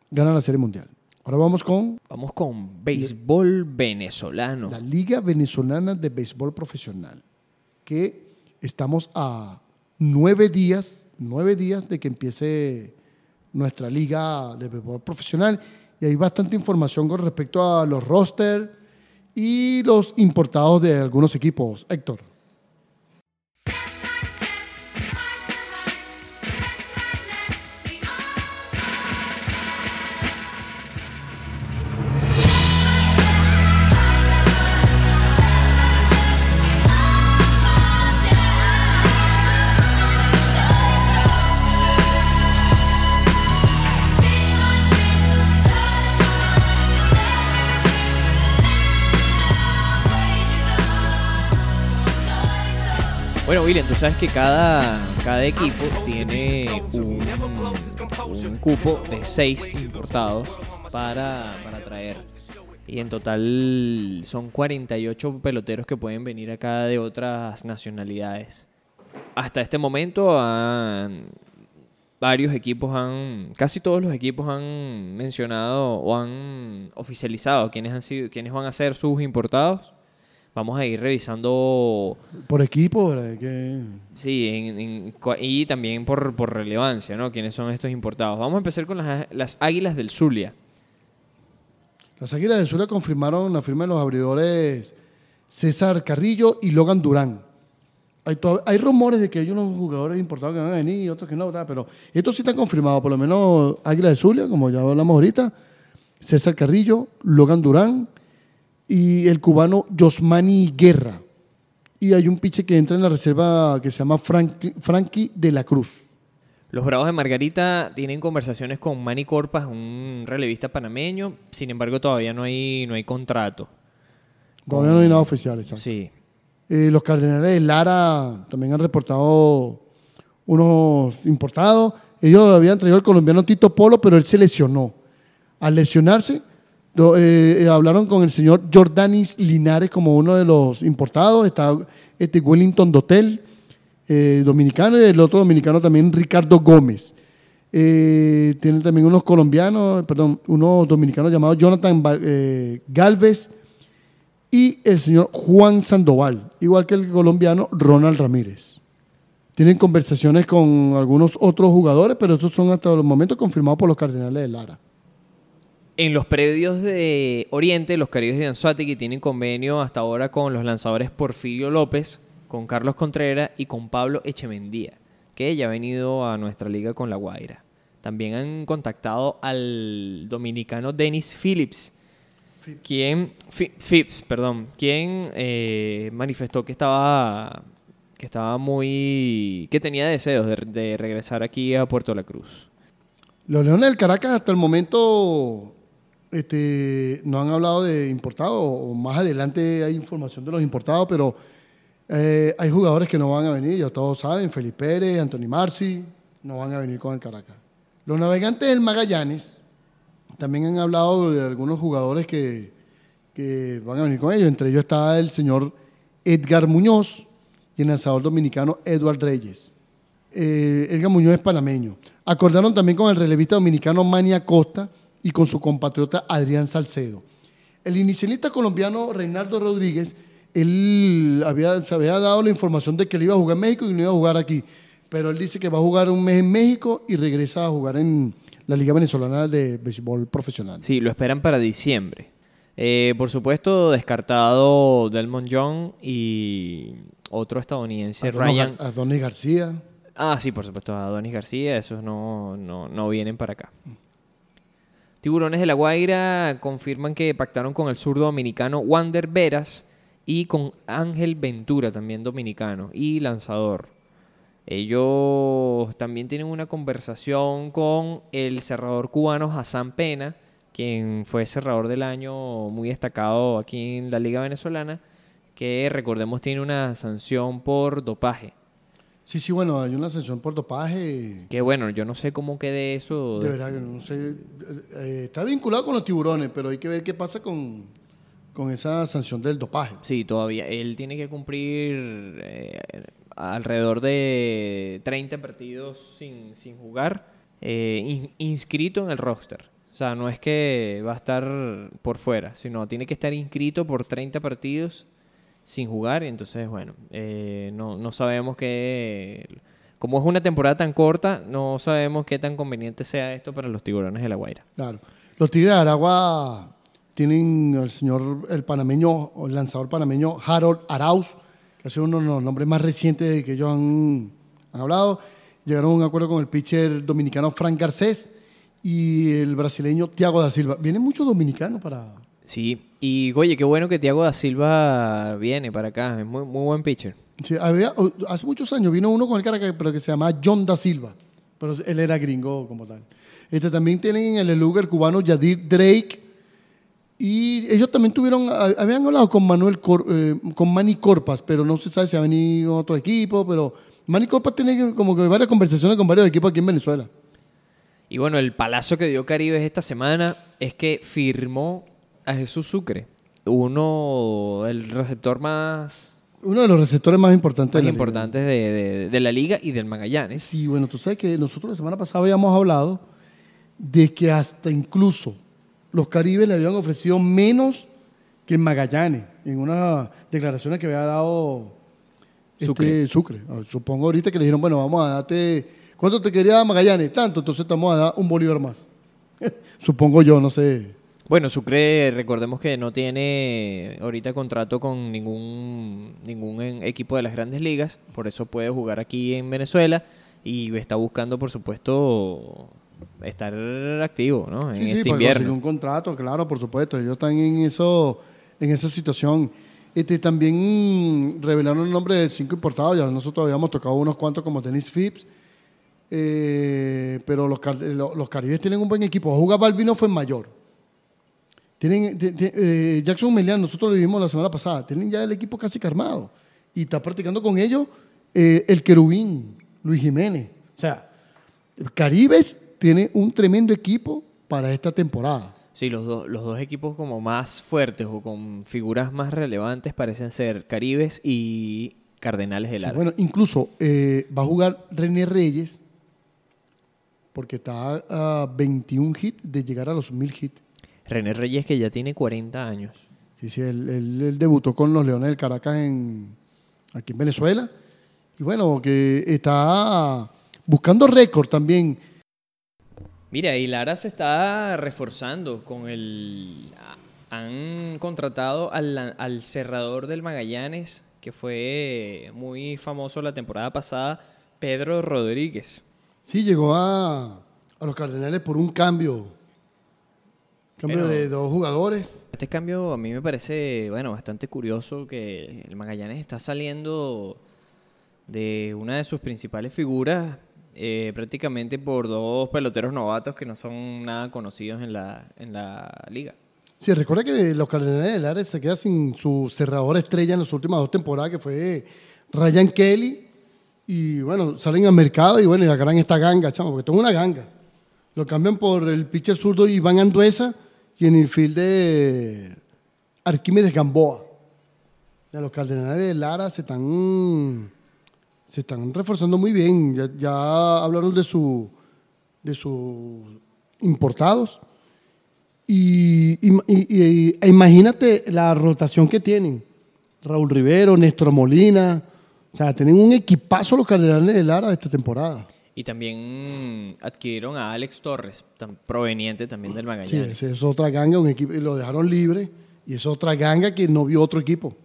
gana la Serie Mundial. Ahora vamos con Vamos con béisbol venezolano. la Liga Venezolana de Béisbol Profesional, que estamos a nueve días, nueve días de que empiece nuestra liga de béisbol profesional y hay bastante información con respecto a los rosters y los importados de algunos equipos. Héctor. Bueno, William, tú sabes que cada, cada equipo tiene un, un cupo de seis importados para, para traer. Y en total son 48 peloteros que pueden venir acá de otras nacionalidades. Hasta este momento han- varios equipos han, casi todos los equipos han mencionado o han oficializado quiénes han sido, quiénes van a ser sus importados. Vamos a ir revisando Por equipo, ¿verdad? Sí, en- y también por, por relevancia, ¿no? ¿Quiénes son estos importados? Vamos a empezar con las, las Águilas del Zulia. Las Águilas del Sur confirmaron la firma de los abridores César Carrillo y Logan Durán. Hay, rumores de que hay unos jugadores importados que van a venir y otros que no, ¿verdad? pero esto sí está confirmado, por lo menos Águila del Zulia, como ya hablamos ahorita, César Carrillo, Logan Durán y el cubano Yosmani Guerra. Y hay un piche que entra en la reserva que se llama Frank- Frankie de la Cruz. Los Bravos de Margarita tienen conversaciones con Manny Corpas, un relevista panameño. Sin embargo, todavía no hay, no hay contrato. Todavía no hay nada oficial, exacto. Sí. Eh, los Cardenales de Lara también han reportado unos importados. Ellos habían traído al colombiano Tito Polo, pero él se lesionó. Al lesionarse, eh, eh, hablaron con el señor Jordanis Linares como uno de los importados. Está este Wellington Dotel, eh, dominicano, y el otro dominicano también, Ricardo Gómez. Tienen también unos colombianos, perdón, unos dominicanos llamados Jonathan Galvez y el señor Juan Sandoval, igual que el colombiano Ronald Ramírez. Tienen conversaciones con algunos otros jugadores, pero estos son hasta los momentos confirmados por los Cardenales de Lara. En los predios de Oriente, los Caribes de Anzuategui tienen convenio hasta ahora con los lanzadores Porfirio López, con Carlos Contreras y con Pablo Echemendía, que ya ha venido a nuestra liga con La Guaira. También han contactado al dominicano Dennis Phillips, quien Phipps, perdón, quien eh, manifestó que estaba que estaba muy que tenía deseos de, de regresar aquí a Puerto La Cruz. Los Leones del Caracas hasta el momento este, no han hablado de importados, o más adelante hay información de los importados, pero eh, hay jugadores que no van a venir, ya todos saben, Felipe Pérez, Anthony Marci, no van a venir con el Caracas. Los navegantes del Magallanes también han hablado de algunos jugadores que, que van a venir con ellos, entre ellos está el señor Edgar Muñoz y el lanzador dominicano Edward Reyes. Eh, Edgar Muñoz es panameño. Acordaron también con el relevista dominicano Manny Acosta y con su compatriota Adrián Salcedo. El inicialista colombiano Reinaldo Rodríguez, él había, se había dado la información de que él iba a jugar en México y no iba a jugar aquí. Pero él dice que va a jugar un mes en México y regresa a jugar en la Liga Venezolana de Béisbol Profesional. Sí, lo esperan para diciembre. Eh, por supuesto, descartado Delmon Young y otro estadounidense, Adonis Ryan. Adonis García. Ah, sí, por supuesto, Adonis García, esos no, no, no vienen para acá. Tiburones de la Guaira confirman que pactaron con el zurdo dominicano Wander Veras y con Ángel Ventura, también dominicano, y lanzador. Ellos también tienen una conversación con el cerrador cubano Hassan Pena, quien fue cerrador del año muy destacado aquí en la Liga Venezolana, que recordemos tiene una sanción por dopaje. Sí, sí, bueno, hay una sanción por dopaje. Que bueno, yo no sé cómo quede eso. De verdad que no sé. eh, está vinculado con los tiburones, pero hay que ver qué pasa con, con esa sanción del dopaje. Sí, todavía. Él tiene que cumplir eh, alrededor de 30 partidos sin, sin jugar, eh, in- inscrito en el roster. O sea, no es que va a estar por fuera, sino tiene que estar inscrito por 30 partidos sin jugar. Y entonces, bueno, eh, no, no sabemos qué... Como es una temporada tan corta, no sabemos qué tan conveniente sea esto para los tiburones de la Guaira. Claro. Los Tigres de Aragua tienen al señor, el panameño, el lanzador panameño Harold Arauz, que ha sido uno de los nombres más recientes que ellos han, han hablado. Llegaron a un acuerdo con el pitcher dominicano Frank Garcés y el brasileño Thiago da Silva. Vienen muchos dominicanos para... Sí, y oye, qué bueno que Thiago da Silva viene para acá. Es muy, muy buen pitcher. Sí, había- hace muchos años vino uno con el cara que, pero que se llamaba John da Silva, pero él era gringo como tal. Este, también tienen el lugar cubano Yadir Drake y ellos también tuvieron, habían hablado con Manuel Cor- eh, con Manny Corpas, pero no se sabe si ha venido otro equipo, pero Manny Corpas tiene como que varias conversaciones con varios equipos aquí en Venezuela. Y bueno, el palazo que dio Caribe esta semana es que firmó a Jesús Sucre, uno, el receptor más, Uno de los receptores más importantes más de la liga. importantes de, de- de la liga y del Magallanes. Sí, bueno, tú sabes que nosotros la semana pasada habíamos hablado de que hasta incluso los Caribes le habían ofrecido menos que Magallanes, en unas declaraciones que había dado este, Sucre. Sucre. Ah, Supongo ahorita que le dijeron, bueno, vamos a darte, ¿cuánto te quería Magallanes? Tanto, entonces te vamos a dar un bolívar más. Supongo yo, no sé. Bueno, Sucre, recordemos que no tiene ahorita contrato con ningún, ningún equipo de las grandes ligas, por eso puede jugar aquí en Venezuela y está buscando, por supuesto, estar activo ¿no? en Sí, sí, este invierno. un contrato, claro, por supuesto. Ellos están en eso, en esa situación. Este, también revelaron el nombre de cinco importados. Ya nosotros habíamos tocado unos cuantos como Dennis Phipps. Eh, pero los, los caribes tienen un buen equipo. Juga Balbino fue mayor. Tienen, ti- ti- eh, Jackson Melian, nosotros lo vimos la semana pasada. Tienen ya el equipo casi que armado. Y está practicando con ellos eh, el querubín, Luis Jiménez. O sea, Caribes tiene un tremendo equipo para esta temporada. Sí, los, dos los dos equipos como más fuertes o con figuras más relevantes parecen ser Caribes y Cardenales del Sí, Lara. bueno, incluso eh, va a jugar René Reyes porque está a 21 hits de llegar a los 1000 hits. René Reyes que ya tiene 40 años. Sí, sí, él, él- él debutó con los Leones del Caracas en, aquí en Venezuela. Y bueno, que está buscando récord también. Mira, y Lara se está reforzando con el... Han contratado al, al cerrador del Magallanes, que fue muy famoso la temporada pasada, Pedro Rodríguez. Sí, llegó a, a los Cardenales por un cambio. Cambio Pero- de dos jugadores. Este cambio a mí me parece, bueno, bastante curioso que el Magallanes está saliendo de una de sus principales figuras eh, prácticamente por dos peloteros novatos que no son nada conocidos en la, en la liga. Sí, recuerda que los Cardenales del Área se quedan sin su cerrador estrella en las últimas dos temporadas, que fue Ryan Kelly. Y bueno, salen al mercado y bueno, y agarran esta ganga, chamo, porque esto es una ganga. Lo cambian por el pitcher zurdo Iván Anduesa y en el field de Arquímedes Gamboa. Los Cardenales de Lara se están, se están reforzando muy bien. Ya, hablaron de su de sus importados. Y- e imagínate la rotación que tienen. Raúl Rivero, Néstor Molina. O sea, tienen un equipazo los Cardenales de Lara esta temporada. Y también adquirieron a Alex Torres, tan- proveniente también del Sí, Magallanes. esa es otra ganga, un equipo, y lo dejaron libre. Y es otra ganga que no vio otro equipo.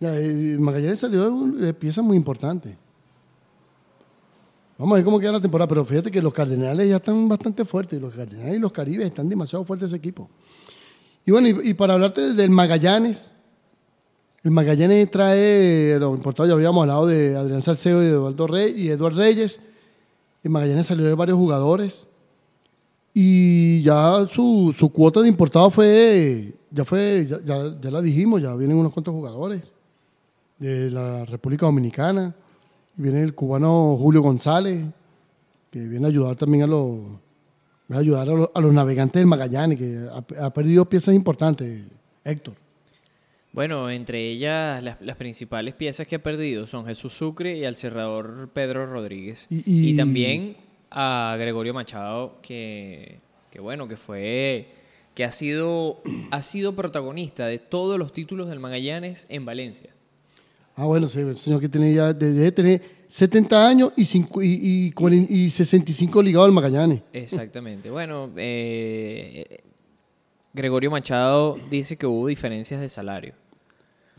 Eh, Magallanes salió de, piezas muy importantes. Vamos a ver cómo queda la temporada, pero fíjate que los Cardenales ya están bastante fuertes. Los Cardenales y los Caribes están demasiado fuertes ese equipo. Y bueno, y, y para hablarte del Magallanes, el Magallanes trae, lo importado, ya habíamos hablado de Adrián Salcedo y de Eduardo Rey, y Eduardo Reyes. El Magallanes salió de varios jugadores. Y ya su, su cuota de importado fue, ya fue, ya, ya- la dijimos, ya vienen unos cuantos jugadores de la República Dominicana. Viene el cubano Julio González, que viene a ayudar también a los, a ayudar a los, los navegantes del Magallanes, que ha perdido piezas importantes Héctor. Bueno, entre ellas las, las principales piezas que ha perdido son Jesús Sucre y al cerrador Pedro Rodríguez. Y- y- también a Gregorio Machado, que, que bueno, que fue, que ha sido, ha sido protagonista de todos los títulos del Magallanes en Valencia. Ah, bueno, sí, el señor que tiene ya, de- debe tener 70 años y, cincu- y, y, y 65 ligado al Magallanes. Exactamente. Bueno, eh, Gregorio Machado dice que hubo diferencias de salario,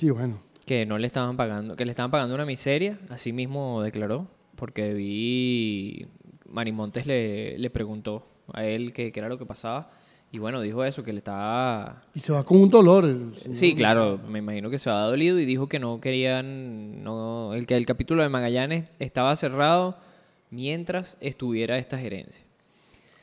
Sí, bueno. que no le estaban pagando, que le estaban pagando una miseria, así mismo declaró, porque vi Marimontes le, le preguntó a él qué era lo que pasaba y bueno, dijo eso, que le estaba Y se va con un dolor. Sí, claro, me imagino que se había dolido y dijo que no querían, no, el que el capítulo de Magallanes estaba cerrado mientras estuviera esta gerencia.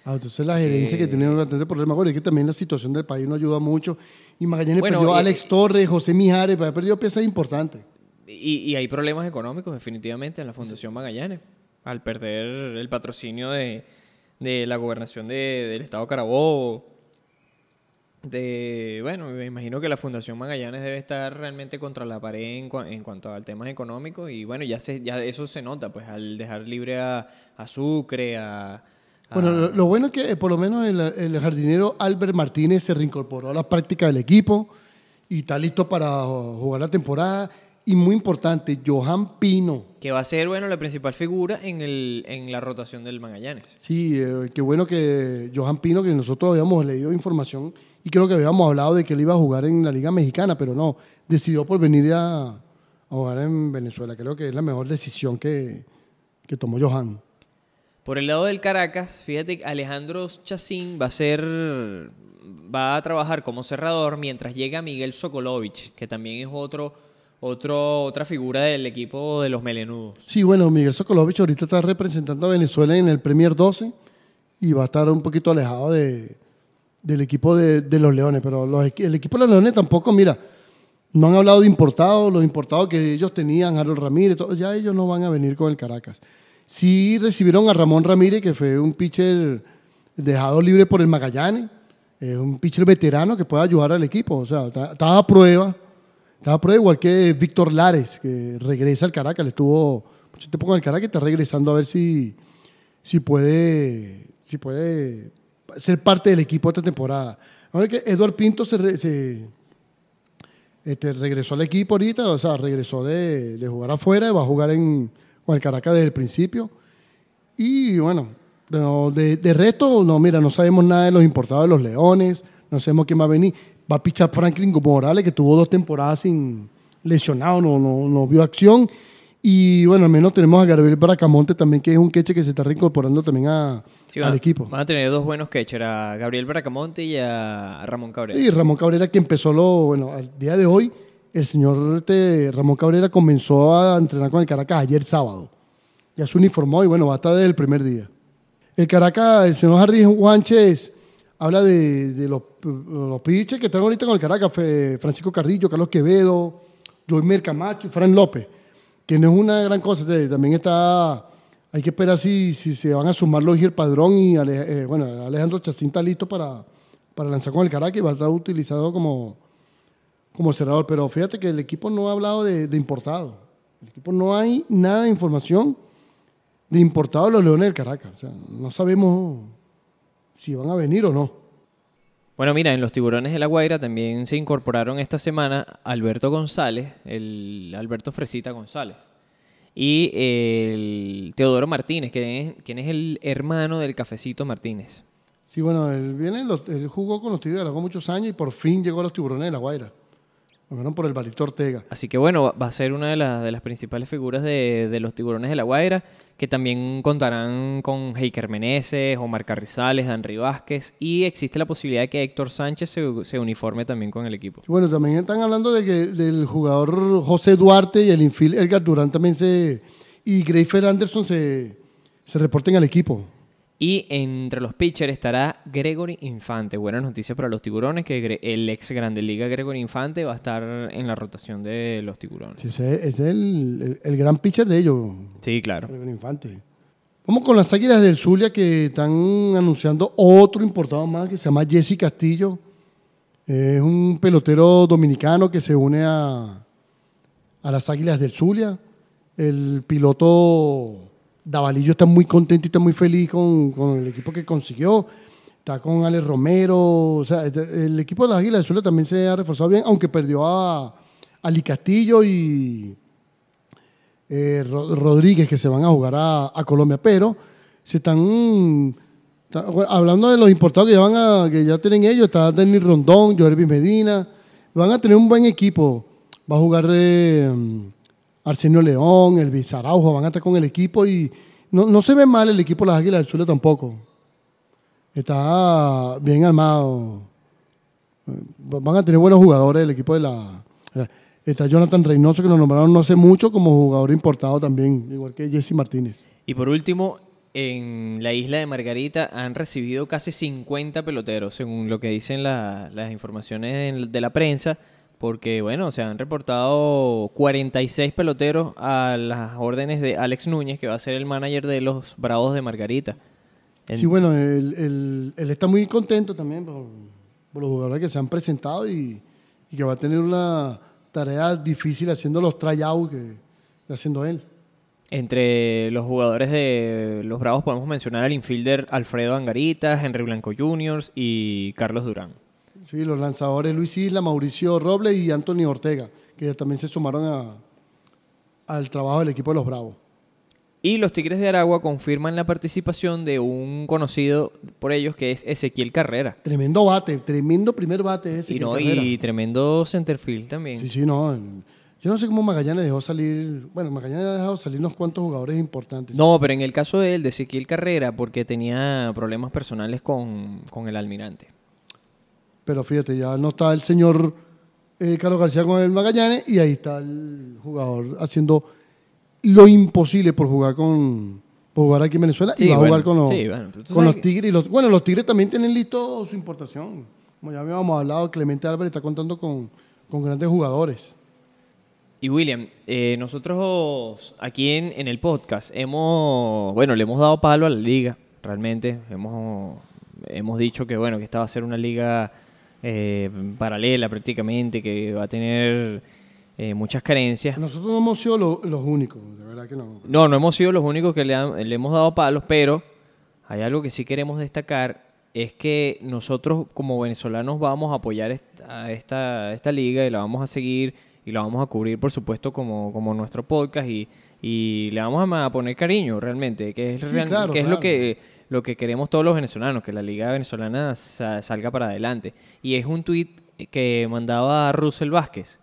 Ah, entonces la gerencia que tiene bastante problema. Bueno, es que también la situación del país no ayuda mucho. Y Magallanes Bueno, perdió a Alex Torres, José Mijares, ha perdido piezas importantes. Y, y hay problemas económicos definitivamente en la Fundación Magallanes, al perder el patrocinio de, de la gobernación de- del estado Carabobo. De, bueno, me imagino que la Fundación Magallanes debe estar realmente contra la pared en, cua- en cuanto a temas económicos y bueno, ya se, ya eso se nota, pues al dejar libre a, a Sucre, a... Bueno, lo, lo bueno es que eh, por lo menos el, el jardinero Albert Martínez se reincorporó a la práctica del equipo y está listo para jugar la temporada. Y muy importante, Johan Pino. que va a ser, bueno, la principal figura en, el, en la rotación del Magallanes. Sí, eh, qué bueno que Johan Pino, que nosotros habíamos leído información y creo que habíamos hablado de que él iba a jugar en la Liga Mexicana, pero no, decidió por venir a, a jugar en Venezuela. Creo que es la mejor decisión que, que tomó Johan. Por el lado del Caracas, fíjate Alejandro Chacín va a ser va a trabajar como cerrador mientras llega Miguel Sokolovich, que también es otro, otra figura del equipo de los Melenudos. Sí, bueno, Miguel Sokolovich ahorita está representando a Venezuela en el Premier 12 y va a estar un poquito alejado de, del equipo de, de los Leones, pero el equipo de los Leones tampoco, mira, no han hablado de importados, los importados que ellos tenían, Harold Ramírez, ya ellos no van a venir con el Caracas. Sí recibieron a Ramón Ramírez, que fue un pitcher dejado libre por el Magallanes, es un pitcher veterano que puede ayudar al equipo, o sea, estaba a prueba, estaba a prueba igual que Víctor Lares, que regresa al Caracas, le estuvo mucho tiempo con el Caracas está regresando a ver si, si puede, si puede ser parte del equipo esta temporada. Ahora que Eduard Pinto se, este, regresó al equipo ahorita, o sea, regresó de, de jugar afuera y va a jugar en, con el Caracas desde el principio. Y bueno, no, de, de resto, no, mira, no sabemos nada de los importados de los Leones, no sabemos quién va a venir. Va a pichar Franklin Morales, que tuvo dos temporadas sin lesionado, no, no, no vio acción. Y bueno, al menos tenemos a Gabriel Bracamonte también, que es un queche que se está reincorporando también a, Sí, al equipo. Van a tener dos buenos catchers, a Gabriel Bracamonte y a Ramón Cabrera. Y Ramón Cabrera que empezó lo, bueno, al día de hoy, el señor este, Ramón Cabrera comenzó a entrenar con el Caracas ayer sábado. Ya se uniformó y bueno, va a estar desde el primer día. El Caracas, el señor Harry Juanches habla de, los, los pitchers que están ahorita con el Caracas, Francisco Carrillo, Carlos Quevedo, Joimer Camacho y Fran López, que no es una gran cosa, este, también está, hay que esperar si, si se van a sumar los el Padrón y eh, bueno, Alejandro Chacín está listo para, para lanzar con el Caracas y va a estar utilizado como, como cerrador. Pero fíjate que el equipo no ha hablado de, de importado. El equipo no hay nada de información de importado de los Leones del Caracas. O sea, no sabemos si van a venir o no. Bueno, mira, en los Tiburones de la Guaira también se incorporaron esta semana Alberto González, el Alberto Fresita González, y el Teodoro Martínez, que es, quien es el hermano del Cafecito Martínez. Sí, bueno, él, viene, él jugó con los de Aragón muchos años y por fin llegó a los Tiburones de la Guaira. Lo ganaron por el Barito Ortega. Así que bueno, va a ser una de, las- de las principales figuras de, de los Tiburones de la Guaira, que también contarán con Heiker Meneses, Omar Carrizales, Henry Vázquez, y existe la posibilidad de que Héctor Sánchez se, se uniforme también con el equipo. Bueno, también están hablando de que del jugador José Duarte y el infield Edgar Durán también se. y Greyfer Anderson se, se reporten al equipo. Y entre los pitchers estará Gregory Infante. Buena noticia para los tiburones, que el ex Grande Liga Gregory Infante va a estar en la rotación de los tiburones. Sí, ese, es el, el- el gran pitcher de ellos, Sí, claro. Gregorio Infante. Vamos con las Águilas del Zulia que están anunciando otro importado más que se llama Jesse Castillo. Es un pelotero dominicano que se une a, a las Águilas del Zulia. El piloto Davalillo está muy contento y está muy feliz con, con el equipo que consiguió. Está con Alex Romero. O sea, este- el equipo de las Águilas del Zulia también se ha reforzado bien, aunque perdió a Ali Castillo y eh, Ro- Rodríguez que se van a jugar a, Colombia. Pero se están Hablando de los importados que ya, van a, que ya tienen ellos, está Denis Rondón, Joervis Medina. Van a tener un buen equipo. Va a jugar eh, Arsenio León, Elvis Araujo, van a estar con el equipo y no, no se ve mal el equipo de las Águilas del Zulia tampoco. Está bien armado. Eh, Van a tener buenos jugadores el equipo de la... Está Jonathan Reynoso, que lo nombraron no hace mucho como jugador importado también, igual que Jesse Martínez. Y por último, en la isla de Margarita han recibido casi 50 peloteros, según lo que dicen la- las informaciones de la prensa, porque bueno, se han reportado 46 peloteros a las órdenes de Alex Núñez, que va a ser el manager de los Bravos de Margarita. Sí, bueno, él, él- él está muy contento también por, por los jugadores que se han presentado y, y que va a tener una tarea difícil haciendo los tryouts que está haciendo él. Entre los jugadores de los Bravos podemos mencionar al infielder Alfredo Angarita, Henry Blanco Jr. y Carlos Durán. Sí, los lanzadores Luis Isla, Mauricio Robles y Anthony Ortega, que también se sumaron a- al trabajo del equipo de los Bravos. Y los Tigres de Aragua confirman la participación de un conocido por ellos que es Ezequiel Carrera. Tremendo bate, tremendo primer bate ese. Y, no, Carrera. y tremendo centerfield también. Sí, sí, no. Yo no sé cómo Magallanes dejó salir. Bueno, Magallanes ha dejado salir unos cuantos jugadores importantes. No, pero en el caso de él, de Ezequiel Carrera, porque tenía problemas personales con, con el almirante. Pero fíjate, ya no está el señor eh, Carlos García con el Magallanes y ahí está el jugador haciendo lo imposible por jugar con por jugar aquí en Venezuela y va a jugar con los, sí, bueno, con los Tigres. Y los, bueno, los Tigres también tienen listo su importación. Como ya habíamos hablado, Clemente Álvarez está contando con, con grandes jugadores. Y William, eh, nosotros aquí en, en el podcast hemos, bueno, le hemos dado palo a la liga, realmente. Hemos, hemos dicho que, bueno, que esta va a ser una liga eh, paralela prácticamente, que va a tener eh, muchas carencias. Nosotros no hemos sido lo- los únicos, de verdad que no. No, no hemos sido los únicos que le, han- le hemos dado palos, pero hay algo que sí queremos destacar, es que nosotros como venezolanos vamos a apoyar esta, esta, esta liga y la vamos a seguir y la vamos a cubrir, por supuesto, como, como nuestro podcast y, y le vamos a, a poner cariño realmente, que es, Sí, real- claro, que es lo que lo que queremos todos los venezolanos, que la liga venezolana sa- salga para adelante. Y es un tuit que mandaba Russell Vázquez,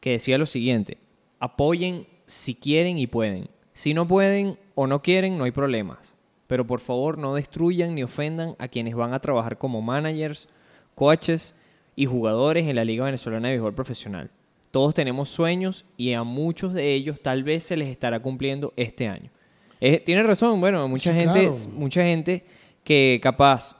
que decía lo siguiente, apoyen si quieren y pueden. Si no pueden o no quieren, no hay problemas. Pero por favor no destruyan ni ofendan a quienes van a trabajar como managers, coaches y jugadores en la Liga Venezolana de Béisbol Profesional. Todos tenemos sueños y a muchos de ellos tal vez se les estará cumpliendo este año. Eh, tiene razón, bueno, mucha Sí, gente, claro. mucha gente que capaz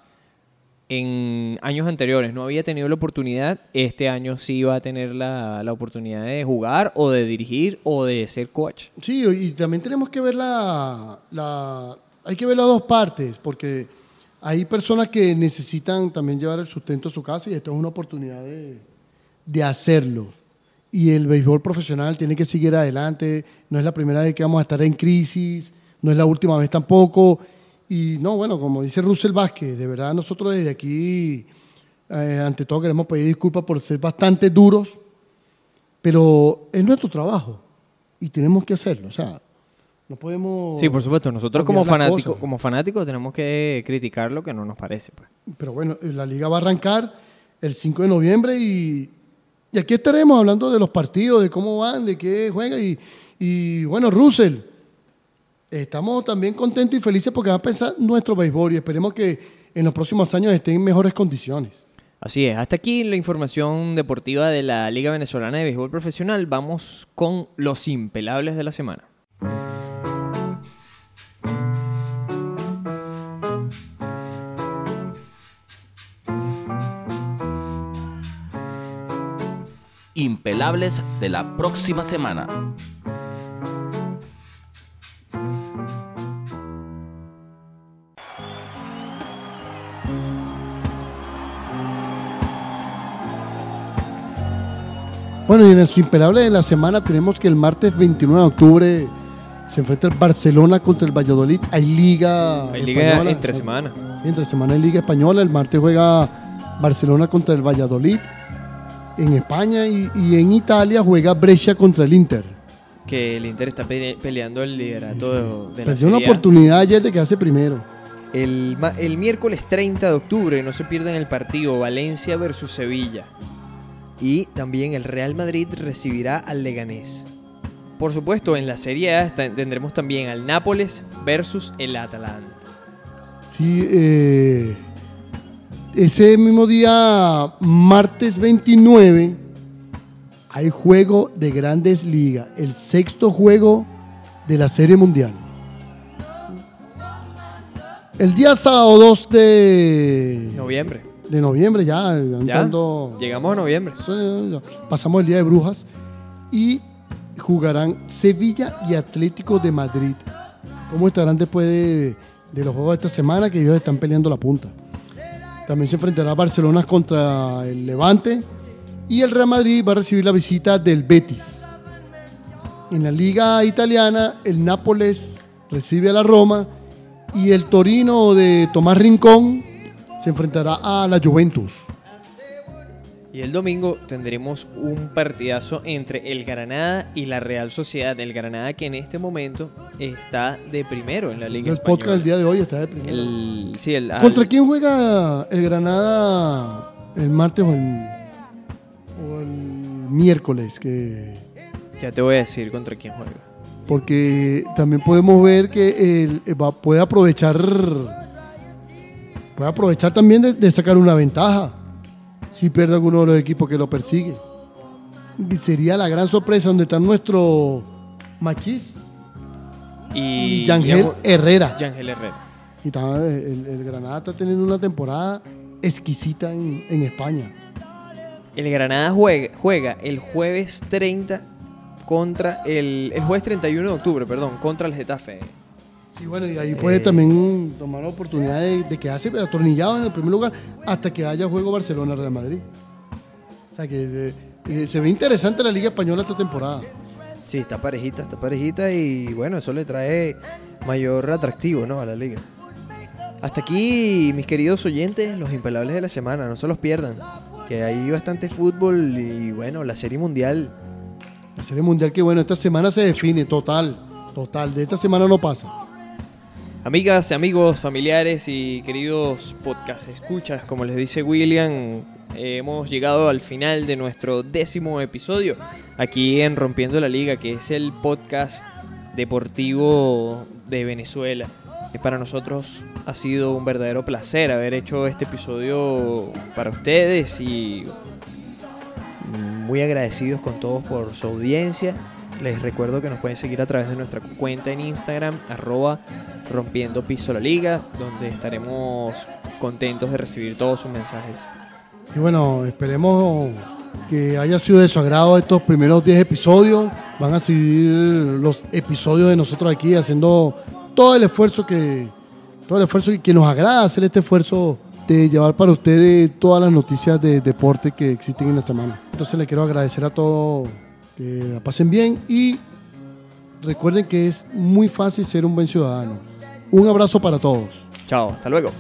en años anteriores no había tenido la oportunidad, este año sí va a tener la, la oportunidad de jugar o de dirigir o de ser coach. Sí, y también tenemos que ver la, la- hay que ver las dos partes, porque hay personas que necesitan también llevar el sustento a su casa y esto es una oportunidad de, de hacerlo. Y el béisbol profesional tiene que seguir adelante, no es la primera vez que vamos a estar en crisis, no es la última vez tampoco. Y no, bueno, como dice Russell Vázquez, de verdad nosotros desde aquí, eh, ante todo queremos pedir disculpas por ser bastante duros, pero es nuestro trabajo y tenemos que hacerlo. O sea, no podemos. Sí, por supuesto, nosotros como fanáticos, como fanáticos tenemos que criticar lo que no nos parece. Pues. Pero bueno, la liga va a arrancar el 5 de noviembre y, y aquí estaremos hablando de los partidos, de cómo van, de qué juega. Y, y bueno, Russell, estamos también contentos y felices porque va a pensar nuestro béisbol y esperemos que en los próximos años estén en mejores condiciones. Así es, hasta aquí la información deportiva de la Liga Venezolana de Béisbol Profesional. Vamos con los impelables de la semana. Impelables de la próxima semana. Bueno, y en el imperable de la semana tenemos que el martes 29 de octubre se enfrenta el Barcelona contra el Valladolid. Hay liga. Hay liga española. entre semana. Sí, entre semana hay liga española. El martes juega Barcelona contra el Valladolid en España y, y en Italia juega Brescia contra el Inter. Que el Inter está pe- peleando el liderato de, de la Perdió una oportunidad ayer de quedarse primero. El, el miércoles 30 de octubre, no se pierdan el partido Valencia versus Sevilla. Y también el Real Madrid recibirá al Leganés. Por supuesto, en la Serie A tendremos también al Nápoles versus el Atalanta. Sí, eh, ese mismo día, martes 29, hay juego de grandes ligas. El sexto juego de la Serie Mundial. El día sábado 2 de Noviembre. De noviembre, ya, entrando- Llegamos a noviembre. Ya. Pasamos el día de Brujas y jugarán Sevilla y Atlético de Madrid. ¿Cómo estarán después de, de los juegos de esta semana que ellos están peleando la punta? También se enfrentará Barcelona contra el Levante y el Real Madrid va a recibir la visita del Betis. En la liga italiana, el Nápoles recibe a la Roma y el Torino de Tomás Rincón se enfrentará a la Juventus. Y el domingo tendremos un partidazo entre el Granada y la Real Sociedad. El Granada que en este momento está de primero en la Liga El Española. podcast del día de hoy está de primero. El, sí, el, ¿Contra al- quién juega el Granada el martes o el, o el miércoles? Que, Ya te voy a decir contra quién juega. porque también podemos ver que el, eh, va- puede aprovechar puede aprovechar también de, de sacar una ventaja si pierde alguno de los equipos que lo persigue. Y sería la gran sorpresa donde está nuestro Machís Y, y Yangel Herrera. Yangel Herrera. Y está- el, el Granada está teniendo una temporada exquisita en, en España. El Granada juega, juega el jueves 30 contra el, el jueves 31 de octubre, perdón, contra el Getafe. Sí, bueno, y ahí puede también tomar la oportunidad de, de quedarse atornillado en el primer lugar hasta que haya juego Barcelona-Real Madrid. O sea que eh, eh, se ve interesante la Liga Española esta temporada. Sí, está parejita, está parejita y bueno, eso le trae mayor atractivo, ¿no? A la liga. Hasta aquí, mis queridos oyentes, los impelables de la semana, no se los pierdan. Que hay bastante fútbol y bueno, la serie mundial. La Serie Mundial que bueno, esta semana se define total, total. De esta semana no pasa. Amigas, amigos, familiares y queridos podcast escuchas, como les dice William, hemos llegado al final de nuestro décimo episodio aquí en Rompiendo la Liga, que es el podcast deportivo de Venezuela. Y para nosotros ha sido un verdadero placer haber hecho este episodio para ustedes y muy agradecidos con todos por su audiencia. Les recuerdo que nos pueden seguir a través de nuestra cuenta en Instagram, arroba rompiendo piso la liga, donde estaremos contentos de recibir todos sus mensajes. Y bueno, esperemos que haya sido de su agrado estos primeros 10 episodios. Van a seguir los episodios de nosotros aquí haciendo todo el esfuerzo que todo el esfuerzo que nos agrada hacer este esfuerzo de llevar para ustedes todas las noticias de deporte que existen en la semana. Entonces le quiero agradecer a todos que la pasen bien y recuerden que es muy fácil ser un buen ciudadano. Un abrazo para todos. Chao, hasta luego.